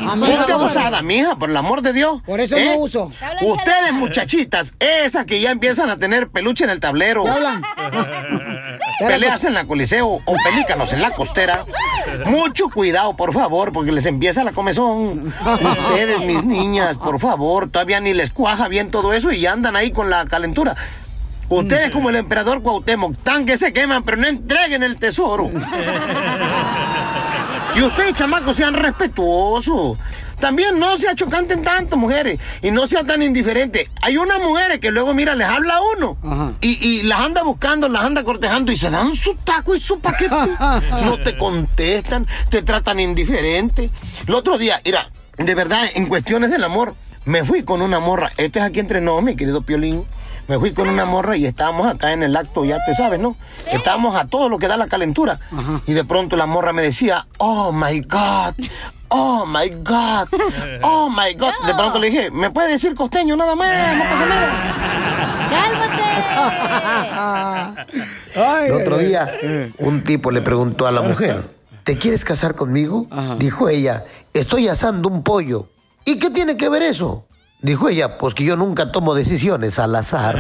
Ponte abusada, mija, por el amor de Dios. Por eso ¿Eh? no uso. Ustedes, muchachitas, esas que ya empiezan a tener peluche en el tablero. ¿Qué hablan? Peleas en la coliseo o pelícanos en la costera. Mucho cuidado, por favor, porque les empieza la comezón. Ustedes, mis niñas, por favor, todavía ni les cuaja bien todo eso y ya andan ahí con la calentura. Ustedes como el emperador Cuauhtémoc, tan que se queman, pero no entreguen el tesoro. Y ustedes, chamacos, sean respetuosos. También no se achocanten tanto, mujeres. Y no sean tan indiferentes. Hay unas mujeres que luego, mira, les habla a uno. Y, y las anda buscando, las anda cortejando y se dan su taco y su paquete. No te contestan, te tratan indiferente. El otro día, mira, de verdad, en cuestiones del amor, me fui con una morra. Esto es aquí entre nos, mi querido Piolín. Me fui con una morra y estábamos acá en el acto, ya te sabes, ¿no? Estábamos a todo lo que da la calentura. Y de pronto la morra me decía, oh my God, oh my God, oh my God. De pronto le dije, ¿me puede decir costeño nada más? No pasa nada. El otro día, un tipo le preguntó a la mujer, ¿te quieres casar conmigo? Dijo ella, estoy asando un pollo. ¿Y qué tiene que ver eso? Dijo ella, pues que yo nunca tomo decisiones al azar.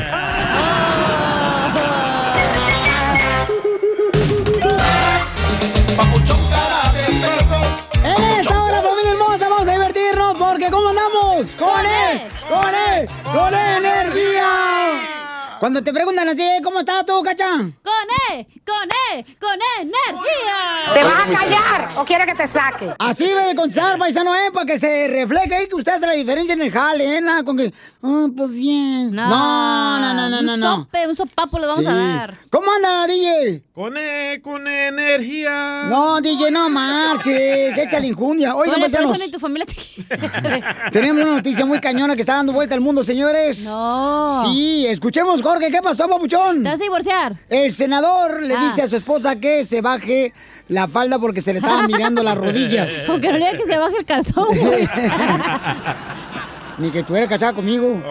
En esta hora, familia hermosa, vamos a divertirnos porque ¿cómo andamos? ¡Con él! ¡Con él! ¡Con energía! Cuando te preguntan así, ¿cómo estás tú, cachán? ¡Con E! ¡Con E! ¡Con energía! ¿Te vas a callar o quieres que te saque? Así debe de contestar, paisano, ¿eh? Para que se refleje ahí que usted hace la diferencia en el jale, ¿eh? Nada con que, ah, pues bien. No, no, no, no, no. Un no. sope, un sopapo le vamos a dar. ¿Cómo anda, DJ? Con E, con energía. No, DJ, no marches. Échale injundia. Oigan, paisanos, ni tu familia te tenemos una noticia muy cañona que está dando vuelta al mundo, señores. No. Sí, escuchemos, Jorge, ¿qué pasó, papuchón? ¿Te vas a divorciar? El senador le Ah. dice a su esposa que se baje la falda porque se le estaban mirando las rodillas. Porque no le que se baje el calzón, güey. Ni que estuviera cachada conmigo.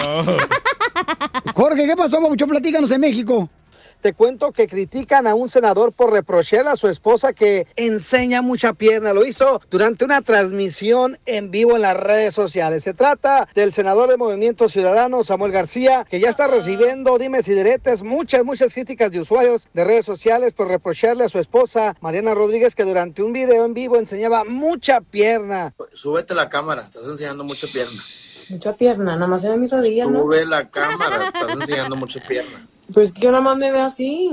Jorge, ¿qué pasó, papuchón? Platícanos en México. Te cuento que critican a un senador por reprocharle a su esposa que enseña mucha pierna. Lo hizo durante una transmisión en vivo en las redes sociales. Se trata del senador de Movimiento Ciudadano, Samuel García, que ya está recibiendo dimes y diretes, muchas, muchas críticas de usuarios de redes sociales por reprocharle a su esposa, Mariana Rodríguez, que durante un video en vivo enseñaba mucha pierna. Súbete la cámara, estás enseñando mucha pierna. Mucha pierna, nada más era mi rodilla, ¿no? Sube la cámara, estás enseñando mucha pierna. Pues que yo nada más me veo así.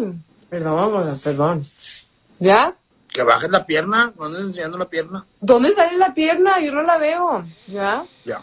Perdón, perdón. ¿Ya? Que bajes la pierna, no andes enseñando la pierna. ¿Dónde sale la pierna? Yo no la veo. ¿Ya? Ya.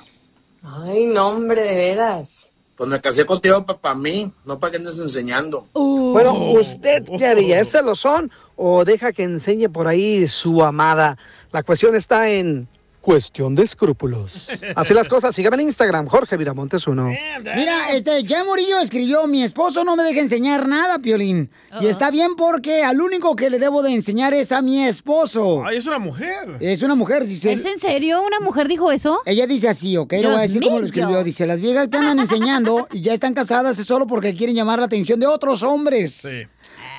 Ay, no, hombre, de veras. Pues me casé contigo para mí, no para que andes enseñando. Bueno, ¿usted qué haría? ¿Es celosón o deja que enseñe por ahí su amada? La cuestión está en cuestión de escrúpulos. Así las cosas. Sígame en Instagram, Jorge Viramontes uno. Mira, este, Jan Murillo escribió, mi esposo no me deja enseñar nada, Piolín. Y está bien porque al único que le debo de enseñar es a mi esposo. Ay, es una mujer. Es una mujer, dice. ¿Es en serio? ¿Una mujer dijo eso? Ella dice así, ¿ok? Le voy a decir cómo lo escribió. Dice, las viejas que andan enseñando y ya están casadas es solo porque quieren llamar la atención de otros hombres.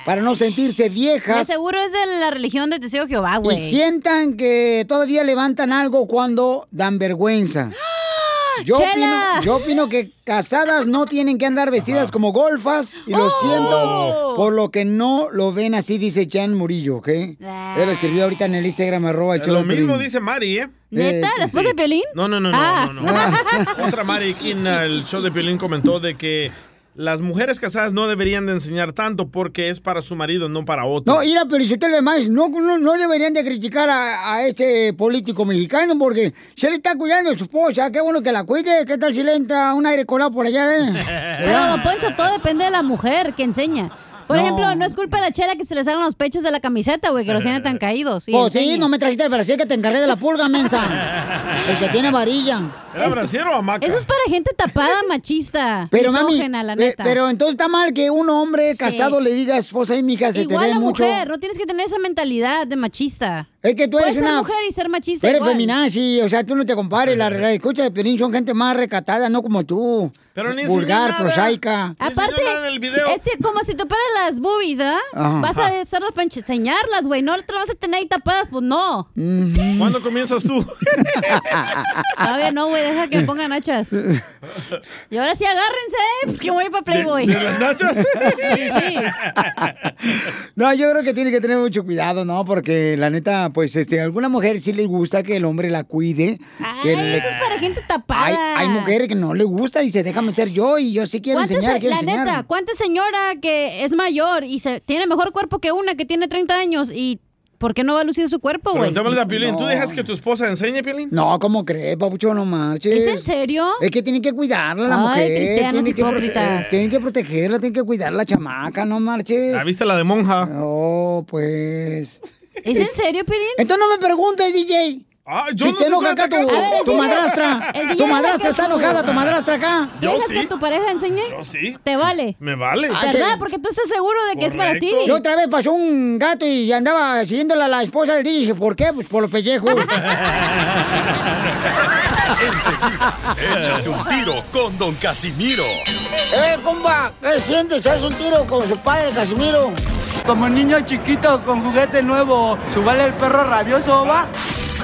Para no sentirse De viejas. seguro es de la religión de Teseo de Jehová, güey. Y sientan que todavía levantan algo cuando dan vergüenza. Yo opino, ¡Chela! yo opino que casadas no tienen que andar vestidas como golfas y lo Oh. siento por lo que no lo ven así, dice Jan Murillo, ¿ok? Él lo escribió ahorita en el Instagram, arroba el show Lo de mismo dice Mari, ¿eh? ¿Neta? ¿La esposa de Piolín? No, no, no, no, Ah. no, no. Otra Mari aquí en el show de Piolín comentó de que las mujeres casadas no deberían de enseñar tanto porque es para su marido, no para otro. No, mira, pero si usted le más, no, no, no deberían de criticar a, a este político mexicano porque se le está cuidando a su esposa. Qué bueno que la cuide. ¿Qué tal si le entra un aire colado por allá? Eh? Pero, don Poncho, todo depende de la mujer que enseña. Por No. ejemplo, no es culpa de la chela que se le salen los pechos de la camiseta, güey, que los tiene tan caídos. Sí, Pues sí, no me trajiste el brasier que te encargué de la pulga, mensa. El que tiene varilla. ¿Era brasier o hamaca? Eso es para gente tapada, machista. Pero mami, la eh, neta. pero entonces está mal que un hombre Sí. casado le diga a esposa y mija, se Igual te ve la mucho. mujer, no tienes que tener esa mentalidad de machista. Es que tú eres Puedes ser una... mujer y ser machista eres igual. feminazi, o sea, tú no te compares. La, la escucha de Piolín son gente más recatada, no como tú. Pero ni Vulgar, nada. prosaica. Aparte, es que como si te operas las boobies, ¿verdad? Ajá. Vas a hacerlas para enseñarlas, güey. No te las vas a tener ahí tapadas, pues no. ¿Cuándo comienzas tú? Todavía no, güey, deja que pongan hachas. Y ahora sí agárrense, ¿eh? Porque voy para Playboy. ¿De- de las nachas? Sí, sí. No, yo creo que tiene que tener mucho cuidado, ¿no? Porque la neta, pues, este, a alguna mujer sí le gusta que el hombre la cuide. que Ay, le- eso es para gente tapada. hay, hay mujeres que no le gusta y dice, déjame ser yo y yo sí quiero ¿Cuántas enseñar, se- quiero la enseñar. neta, ¿cuánta señora que es mayor y se tiene mejor cuerpo que una que tiene 30 años y por qué no va a lucir su cuerpo, güey? Preguntémosle a Piolín, ¿tú No. dejas que tu esposa enseñe, Piolín? No, ¿cómo crees, papucho? No marches. ¿Es en serio? Es que tienen que cuidarla la Ay, mujer. cristianos que prote- hipócritas. tienen que protegerla, tienen que cuidar la chamaca, no marches. ¿La viste la de monja? Oh, pues. ¿Es en serio, Piolín? Entonces no me preguntes, DJ. Ah, yo si no se enoja acá tu, ver, madrastra. Tu madrastra está enojada, tu madrastra acá. ¿Quieres que tu pareja enseñe? Yo sí. ¿Te vale? Me vale. ¿Verdad? Porque tú estás seguro de que es para ti. Y otra vez pasó un gato y andaba siguiéndola a la esposa del. Dije, ¿por qué? Pues por los pellejos. Échate un tiro con Don Casimiro. ¡Eh, compa! ¿Qué sientes? ¿Haz un tiro con su padre, Casimiro? Como niño chiquito con juguete nuevo, ¿subale el perro rabioso, va?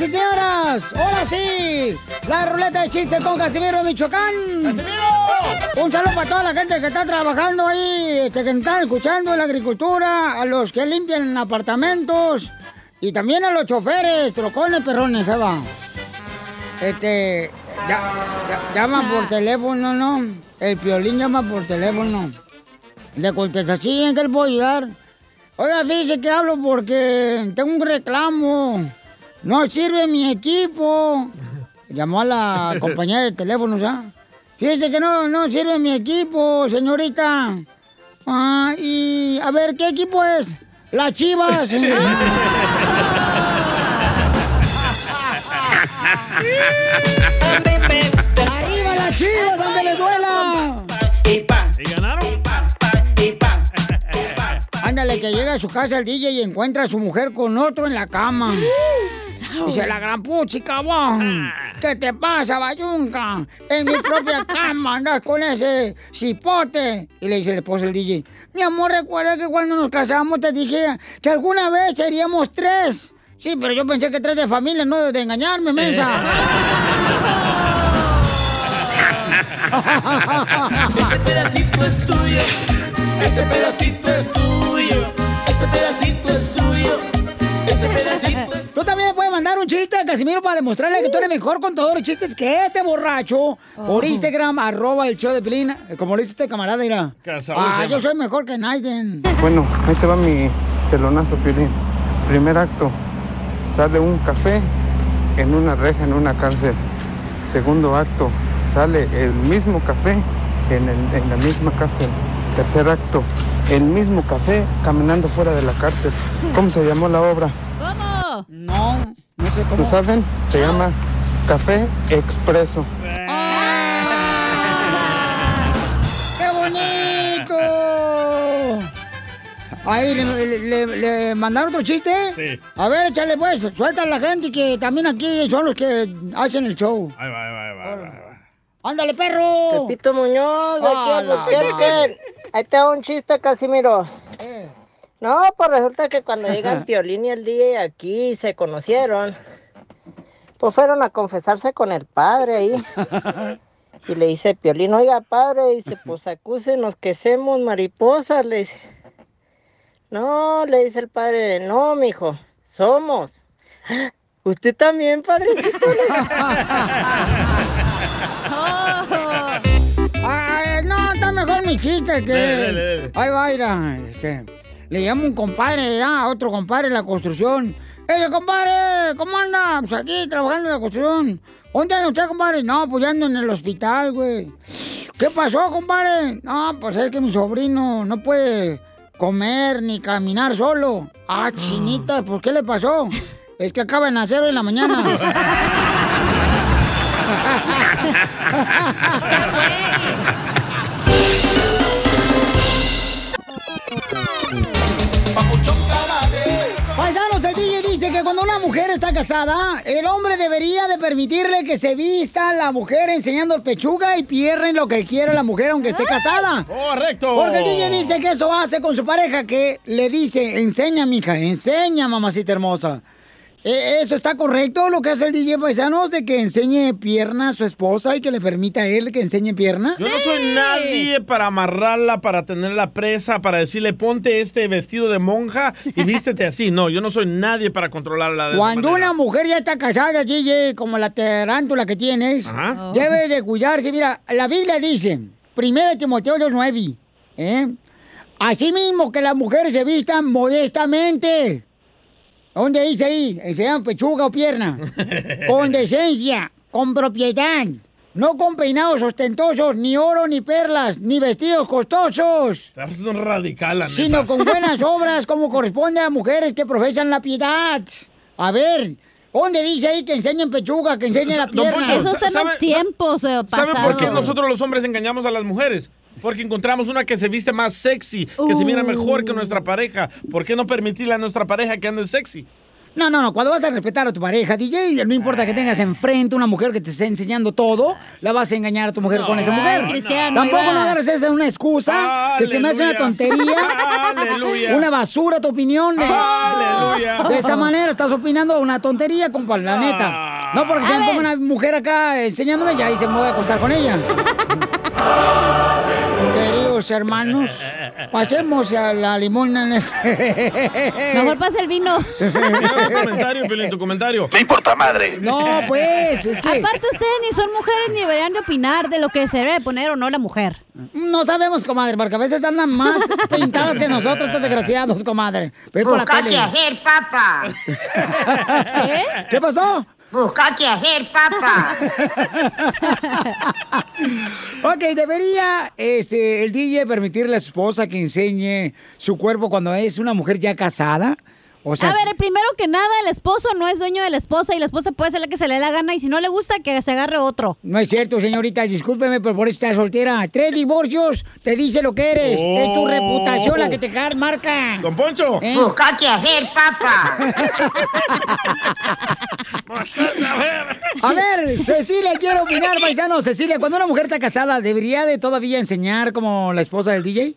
Y señoras, ahora sí, la ruleta de chistes con Casimiro de Michoacán. ¡Casimiro! Un saludo para toda la gente que está trabajando ahí, que están escuchando en la agricultura, a los que limpian apartamentos y también a los choferes, trocones, perrones, ¿se va? Este, ya, ya- llama por teléfono, ¿no? El piolín llama por teléfono. Le contesta, sí, ¿en qué le puedo ayudar? Oiga, fíjese que hablo porque tengo un reclamo. No sirve mi equipo. Llamó a la compañía de teléfonos, ¿ya? Fíjese que no, no sirve mi equipo, señorita. Ah, y a ver, ¿qué equipo es? Las chivas. ¡Arriba las chivas, aunque les duela! ¿Y ganaron? Ándale, que llega a su casa el DJ y encuentra a su mujer con otro en la cama. Dice la gran puchica, vos. ¿Qué te pasa, bayunca? En mi propia cama andas con ese cipote. Y le dice el esposo del DJ, mi amor, recuerda que cuando nos casamos te dije que alguna vez seríamos tres. Sí, pero yo pensé que tres de familia, no de engañarme, mensa. Este pedacito es tuyo, este pedacito es tuyo, este pedacito un chiste a Casimiro para demostrarle que tú eres mejor contador de chistes que este borracho por Instagram, arroba el show de Pelín. Como lo dice este camarada, mira. Ah, yo soy mejor que Naiden. Bueno, ahí te va mi telonazo, Piolín. Primer acto, sale un café en una reja, en una cárcel. Segundo acto, sale el mismo café en, el- en la misma cárcel. Tercer acto, el mismo café caminando fuera de la cárcel. ¿Cómo se llamó la obra? ¿Cómo? No, no sé ¿No saben? Se llama Café Expreso. ¡Qué bonito! Ahí, ¿le, le- le- le mandaron otro chiste? Sí. A ver, échale pues, suelta a la gente que también aquí son los que hacen el show. Ahí va, ahí va, ahí va, ahí va. ¡Ándale, perro! Pepito Muñoz, de aquí Ah, a Albuquerque. Ahí te va un chiste, Casimiro. No, pues resulta que cuando llegan Piolín y el DJ aquí y se conocieron, pues fueron a confesarse con el padre ahí. Y le dice Piolín, oiga padre, dice, pues acúsenos que somos mariposas, le dice. No, le dice el padre, no, mijo, somos. ¿Usted también, padrecito? Ay, no, está mejor mi chiste que. Ahí va, este, le llamo un compadre, ya, a otro compadre en la construcción. ¡Eh, compadre! ¿Cómo anda? Pues aquí trabajando en la construcción. ¿Dónde anda usted, compadre? No, pues ya ando en el hospital, güey. ¿Qué pasó, compadre? No, pues es que mi sobrino no puede comer ni caminar solo. Ah, chinita, ¿por qué le pasó? Es que acaba de nacer hoy en la mañana. cuando una mujer está casada, el hombre debería de permitirle que se vista la mujer enseñando pechuga y pierna en lo que quiera la mujer aunque esté casada. ¡Correcto! Porque el DJ dice que eso hace con su pareja, que le dice, enseña, mija, enseña, mamacita hermosa. Eh, ¿Eso está correcto lo que hace el DJ Paisanos de que enseñe pierna a su esposa y que le permita a él que enseñe pierna? Yo no soy nadie para amarrarla, para tenerla presa, para decirle ponte este vestido de monja y vístete así. No, yo no soy nadie para controlarla. de Cuando una mujer ya está casada, DJ, como la tarántula que tienes, Ajá. debe de cuidarse. Mira, la Biblia dice, 1 Timoteo 2.9, ¿eh? Así mismo que las mujeres se vistan modestamente. ¿Dónde dice ahí? Enseñan pechuga o pierna. con decencia, con propiedad. No con peinados ostentosos, ni oro, ni perlas, ni vestidos costosos Es un radical, sino con buenas obras como corresponde a mujeres que profesan la piedad. A ver, ¿dónde dice ahí que enseñen pechuga, que enseñen la pierna? Poncho, Eso está en ¿sabe- tiempos ¿Sabe por qué nosotros los hombres engañamos a las mujeres? Porque encontramos una que se viste más sexy, que se mira mejor que nuestra pareja. ¿Por qué no permitirle a nuestra pareja que ande sexy? No, no, no, cuando vas a respetar a tu pareja, DJ, no importa que tengas enfrente una mujer que te esté enseñando todo, la vas a engañar a tu mujer con esa mujer. Cristiano, Tampoco no agarres esa una excusa, que se me hace una tontería, Aleluya. una basura tu opinión. de- Aleluya. De esa manera estás opinando una tontería, compa, la neta. No porque se me ponga una mujer acá enseñándome, ya y se me voy a acostar con ella. Hermanos, pasemos a la limona en este. Mejor pasa el vino. Tu comentario, Piolín, tu comentario. Me importa madre. No, pues, es que... Aparte, ustedes ni son mujeres ni deberían de opinar de lo que se debe poner o no la mujer. No sabemos, comadre, porque a veces andan más pintadas que nosotros, estos desgraciados, comadre. Ve por la tele. hacer, papá. ¿Qué? ¿Qué pasó? Busca qué hacer, papá. Ok, debería este, el DJ permitirle a su esposa que enseñe su cuerpo cuando es una mujer ya casada. O sea, a ver, primero que nada, el esposo no es dueño de la esposa y la esposa puede hacer la que se le dé la gana y si no le gusta, que se agarre otro. no es cierto, señorita, discúlpeme, pero por está soltera. Tres divorcios te dice lo que eres. Es tu Oh. reputación la que te marca. Don Poncho. ¿Eh? Busca qué hacer, papá. A ver, Cecilia, quiero opinar, paisano. Cecilia, cuando una mujer está casada, ¿debería de todavía enseñar como la esposa del DJ?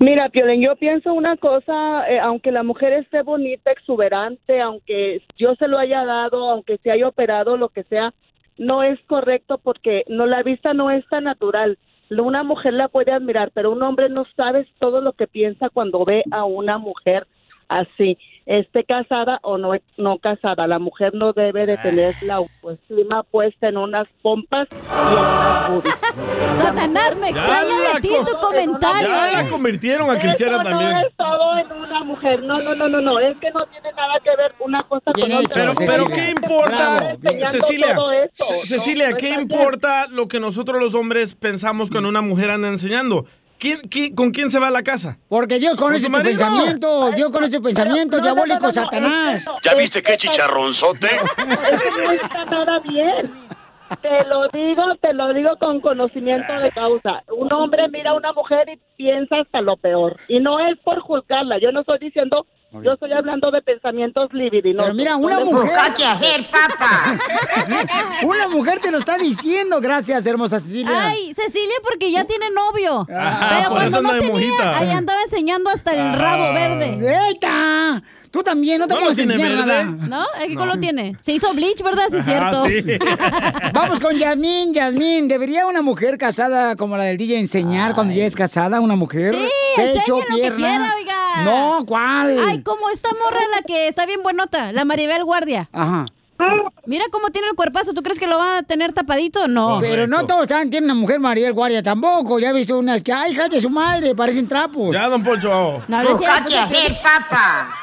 Mira, Piolín, yo pienso una cosa, eh, aunque la mujer esté bonita, exuberante, aunque yo se lo haya dado, aunque se haya operado, lo que sea, no es correcto porque no la vista no es tan natural. Una mujer la puede admirar, pero un hombre no sabe todo lo que piensa cuando ve a una mujer así, esté casada o no, no casada. La mujer no debe de tener la autoestima puesta en unas pompas y en unas boobies. Satanás, me extraña de ti tu comentario. Ya la convirtieron a cristiana Eso también. No es todo en una mujer. No, no, no, no, no. Es que no tiene nada que ver una cosa con otra. Pero, pero ¿qué importa, Cecilia? Cecilia, No ¿qué importa lo que nosotros los hombres pensamos cuando una mujer anda enseñando? ¿Quién, quién- con quién se va a la casa? Porque Dios ¿Con conoce tu marido? pensamiento, Dios conoce tu pensamiento, diabólico, Satanás. ¿Ya viste qué chicharronzote? Eso no está nada bien. Te lo digo, te lo digo con conocimiento de causa. Un hombre mira a una mujer y piensa hasta lo peor. Y no es por juzgarla. Yo no estoy diciendo, yo estoy hablando de pensamientos libidinosos. Pero mira, una mujer. Qué hacer, papá. Una mujer te lo está diciendo, gracias, hermosa Cecilia. Ay, Cecilia, porque ya tiene novio. Ah, Pero por cuando no tenía, mojita. ahí andaba enseñando hasta el rabo verde. ¡Eita! Tú también, no te ¿No puedes lo tiene enseñar verde? nada. ¿No? ¿Qué color tiene? Se hizo bleach, ¿verdad? Sí, es cierto. Vamos con Yasmín, Yasmín. ¿Debería una mujer casada como la del DJ enseñar cuando ya es casada una mujer? Sí, enseñen lo que quiera, oiga. No, ¿cuál? Ay, como esta morra la que está bien buenota, la Maribel Guardia. Ajá. Mira cómo tiene el cuerpazo. ¿Tú crees que lo va a tener tapadito? No. Pero no todos están, tienen una mujer Maribel Guardia tampoco. Ya he visto unas que, ay, hija de su madre, parecen trapos. Ya, don Poncho. No, pues, hacer, papá.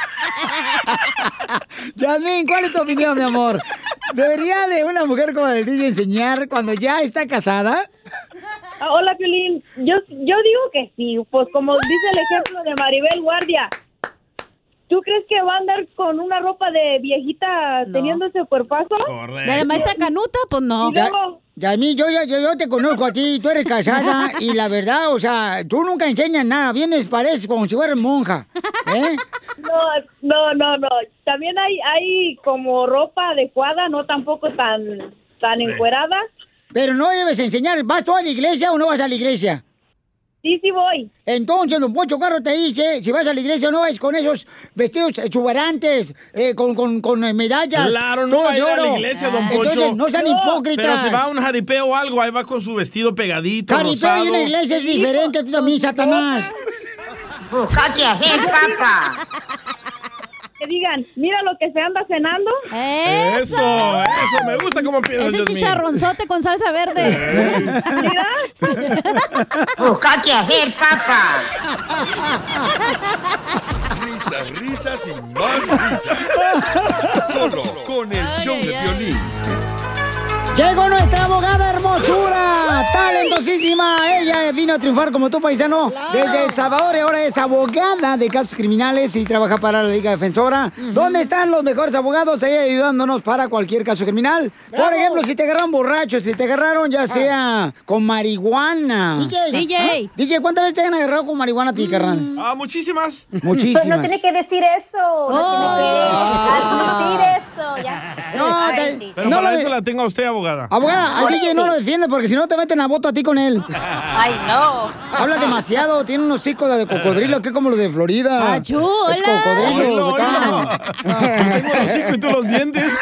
Yasmin, ¿cuál es tu opinión, mi amor? ¿Debería de una mujer como el DJ enseñar cuando ya está casada? Ah, Hola, Piolín. Yo, yo digo que sí, pues como dice el ejemplo de Maribel Guardia. ¿Tú crees que va a andar con una ropa de viejita teniendo ese cuerpazo? ¿De la maestra Canuta? Pues no. Y luego, Yasmin, yo, yo, yo te conozco a ti, tú eres casada y la verdad, o sea, tú nunca enseñas nada, vienes, pareces como si fueras monja. ¿eh? no, no, no, no. También hay, hay como ropa adecuada, no tampoco tan, tan Sí. encuerada. Pero no debes enseñar, ¿vas tú a la iglesia o no vas a la iglesia? Sí, sí voy. Entonces, don Poncho Carro te dice, si vas a la iglesia o no vas con esos vestidos exuberantes, eh, con, con, con eh, medallas. Claro, no va a ir a la iglesia, don Entonces, Poncho. no sean hipócritas. Pero si va a un jaripeo o algo, ahí va con su vestido pegadito, Jaripeo rosado. y una iglesia es diferente, tú también, Satanás. Qué hacer, papá. Que digan, mira lo que se anda cenando. Eso, eso, me gusta cómo piensas, Ese chicharronzote con salsa verde. Busca qué hacer, papá. Risas, risas y más risas. Solo con el show de violín. Llegó nuestra abogada hermosura, talentosísima. Ella vino a triunfar como tu paisano desde El Salvador y ahora es abogada de casos criminales y trabaja para la Liga Defensora. ¿Dónde están los mejores abogados ahí ayudándonos para cualquier caso criminal? Por ejemplo, si te agarraron borracho, si te agarraron ya sea con marihuana. DJ. DJ. ¿Ah? DJ, ¿cuántas veces te han agarrado con marihuana a ti, carnal? Ah, muchísimas. Muchísimas. Pues no tiene que decir eso. No tiene que admitir eso. Ya. No, Ay, te- Pero no para lo eso de- la tengo a usted, abogada. Abogada, al DJ no lo defiende porque si no te meten a voto a ti con él. Ay, no. Habla demasiado, tiene unos hijos de cocodrilo, que como los de Florida. Achú, Es cocodrilo, acá. Tengo el hocico y tú los dientes.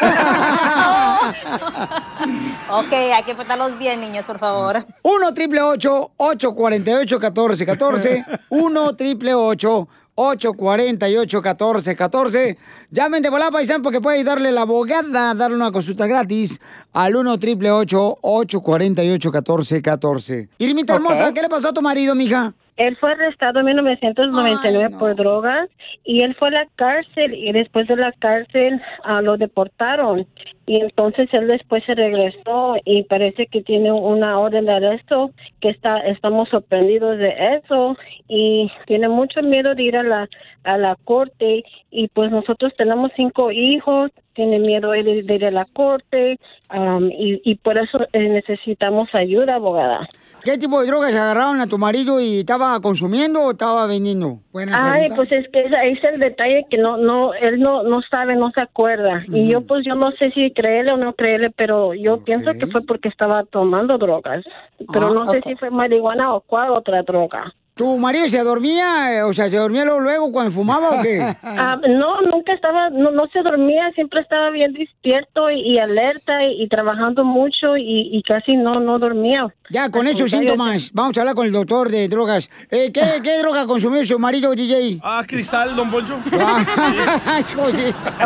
Ok, hay que portarlos bien, niños, por favor. 1 triple 848 1414 1 triple 848 1414 Llamen de volada, paisano, porque puede ayudarle la abogada a darle una consulta gratis al 1 triple 848 1414 Irmita hermosa, Ok. ¿qué le pasó a tu marido, mija? Él fue arrestado en 1999 por drogas y él fue a la cárcel y después de la cárcel ah, lo deportaron. Y entonces él después se regresó y parece que tiene una orden de arresto que está estamos sorprendidos de eso. Y tiene mucho miedo de ir a la a la corte y pues nosotros tenemos cinco hijos tiene miedo él de, de ir a la corte am, y, y por eso eh, necesitamos ayuda abogada ¿Qué tipo de drogas agarraron a tu marido y estaba consumiendo o estaba vendiendo? Buena Ay, pregunta. pues es que ese es el detalle que no, no, él no, no sabe, no se acuerda. Y yo pues yo no sé si creerle o no creerle, pero yo pienso que fue porque estaba tomando drogas. Pero Ah, no sé si fue marihuana o cuál otra droga. ¿Tu marido se dormía, eh, o sea, se dormía luego, luego cuando fumaba o qué? Ah, no, nunca estaba, no, no se dormía, siempre estaba bien despierto y, y alerta y, y trabajando mucho y, y casi no, no dormía. Ya, con esos síntomas, vamos a hablar con el doctor de drogas. Eh, ¿qué, ¿Qué droga consumió su marido, DJ? Ah, cristal, don Poncho.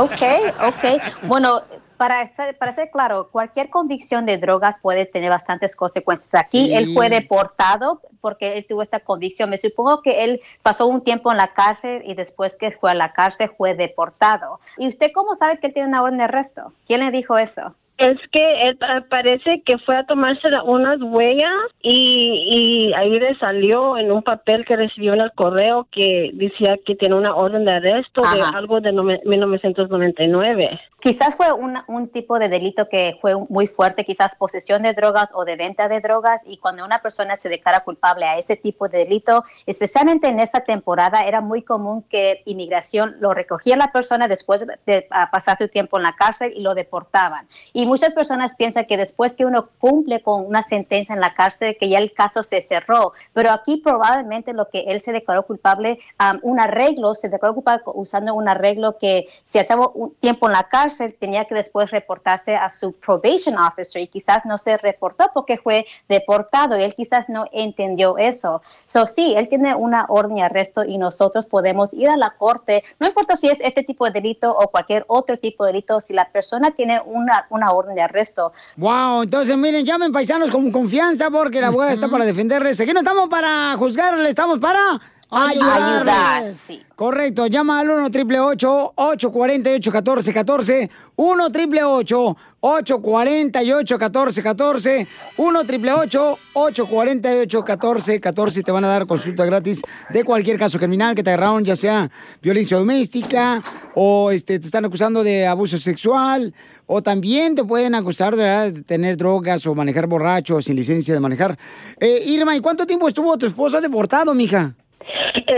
Ok, ok. Bueno, para ser, para ser claro, cualquier convicción de drogas puede tener bastantes consecuencias. Aquí Sí. él fue deportado porque él tuvo esta convicción. Me supongo que él pasó un tiempo en la cárcel y después que fue a la cárcel fue deportado. ¿Y usted cómo sabe que él tiene una orden de arresto? ¿Quién le dijo eso? Es que él pa- parece que fue a tomarse unas huellas y, y ahí le salió en un papel que recibió en el correo que decía que tiene una orden de arresto de algo de nove- 1999. Quizás fue una- un tipo de delito que fue muy fuerte, quizás posesión de drogas o de venta de drogas, y cuando una persona se declara culpable a ese tipo de delito, especialmente en esta temporada, era muy común que inmigración lo recogía la persona después de, de, pasar su tiempo en la cárcel y lo deportaban. Y y muchas personas piensan que después que uno cumple con una sentencia en la cárcel, que ya el caso se cerró. Pero aquí probablemente lo que él se declaró culpable, um, un arreglo, se declaró culpable usando un arreglo que si hacía un tiempo en la cárcel, tenía que después reportarse a su probation officer y quizás no se reportó porque fue deportado y él quizás no entendió eso. So, sí, él tiene una orden de arresto y nosotros podemos ir a la corte, no importa si es este tipo de delito o cualquier otro tipo de delito, si la persona tiene una, una orden de arresto. Wow, entonces miren, llamen paisanos con confianza porque la abogada está para defenderles. Aquí no estamos para juzgarle, estamos para Ayudar, sí. Correcto, llama al 1 888 848 1414 1 888 848 1414 1 888 848 1414 Te van a dar consulta gratis de cualquier caso criminal que te agarraron, ya sea violencia doméstica o este, te están acusando de abuso sexual o también te pueden acusar de, de tener drogas o manejar borracho sin licencia de manejar. Eh, Irma, ¿y cuánto tiempo estuvo tu esposo deportado, mija?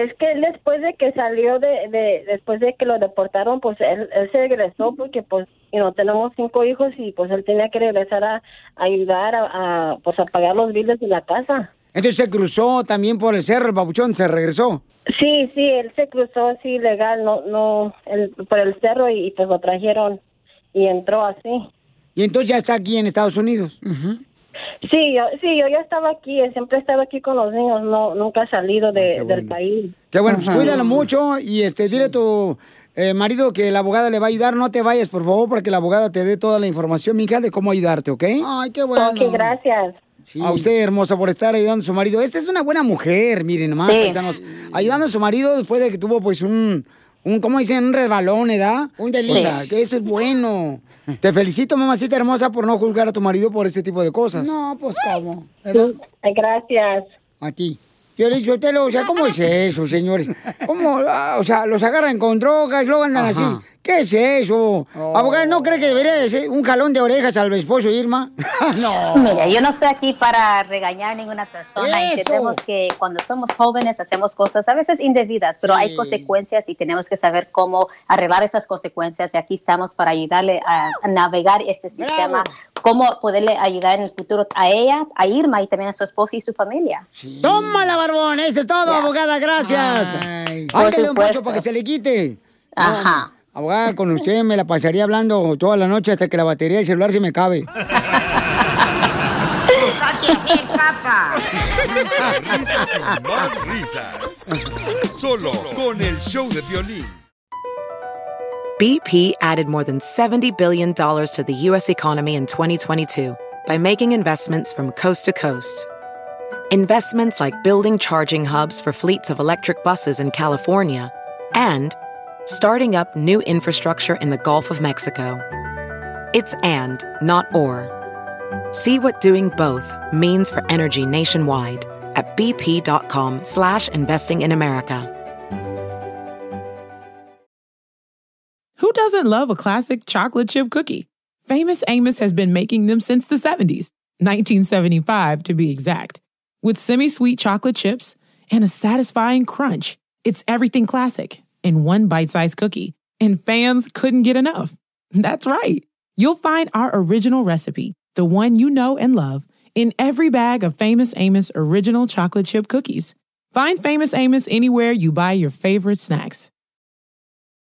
Es que él después de que salió de, de después de que lo deportaron, pues él, él se regresó porque pues you know, tenemos cinco hijos y pues él tenía que regresar a, a ayudar a, a, pues a pagar los biles de la casa. Entonces se cruzó también por el cerro, el babuchón, se regresó. Sí, sí, él se cruzó así legal, no, no, el- por el cerro y, pues lo trajeron y entró así. Y entonces ya está aquí en Estados Unidos. Sí, yo, sí, yo ya estaba aquí, eh, siempre he estado aquí con los niños, no, nunca he salido de, del país. Qué bueno, pues cuídalo mucho y este, dile a tu eh, marido que la abogada le va a ayudar. No te vayas, por favor, para que la abogada te dé toda la información, mija, de cómo ayudarte, ¿ok? Ay, qué bueno. Ok, gracias. A usted, hermosa, por estar ayudando a su marido. Esta es una buena mujer, miren nomás, Sí. Ayudando a su marido después de que tuvo, pues, un, un ¿cómo dicen? Un resbalón, ¿verdad? Un delito. O sea, que eso es bueno. Te felicito, mamacita hermosa, por no juzgar a tu marido por este tipo de cosas. No, pues cómo. Gracias. A ti. Yo le digo, o sea, ¿cómo es eso, señores? ¿Cómo, ah, o sea, los agarran con drogas, luego andan Ajá. así? ¿Qué es eso? Abogada, ¿no cree que debería de ser un jalón de orejas al esposo Irma? no. Mira, yo no estoy aquí para regañar a ninguna persona. Eso. Entendemos que cuando somos jóvenes hacemos cosas a veces indebidas, pero hay consecuencias y tenemos que saber cómo arreglar esas consecuencias. Y aquí estamos para ayudarle a, a navegar este sistema, cómo poderle ayudar en el futuro a ella, a Irma y también a su esposo y su familia. Tómala, barbón. Eso es todo, abogada. Gracias. Por Ándale un poco para que se le quite. Ajá. No, abogada, con usted me la pasaría hablando toda la noche hasta que la batería del celular se me cabe. Risas, risas y más risas. Solo con el show de violín. BP added more than $70 billion to the U.S. economy in 2022 by making investments from coast to coast. Investments like building charging hubs for fleets of electric buses in California and starting up new infrastructure in the Gulf of Mexico. It's and, not or. See what doing both means for energy nationwide at bp.com slash investing in America. Who doesn't love a classic chocolate chip cookie? Famous Amos has been making them since the 70s, 1975 to be exact. With semi sweet chocolate chips and a satisfying crunch, it's everything classic in one bite sized cookie. And fans couldn't get enough. That's right. You'll find our original recipe, the one you know and love, in every bag of Famous Amos original chocolate chip cookies. Find Famous Amos anywhere you buy your favorite snacks.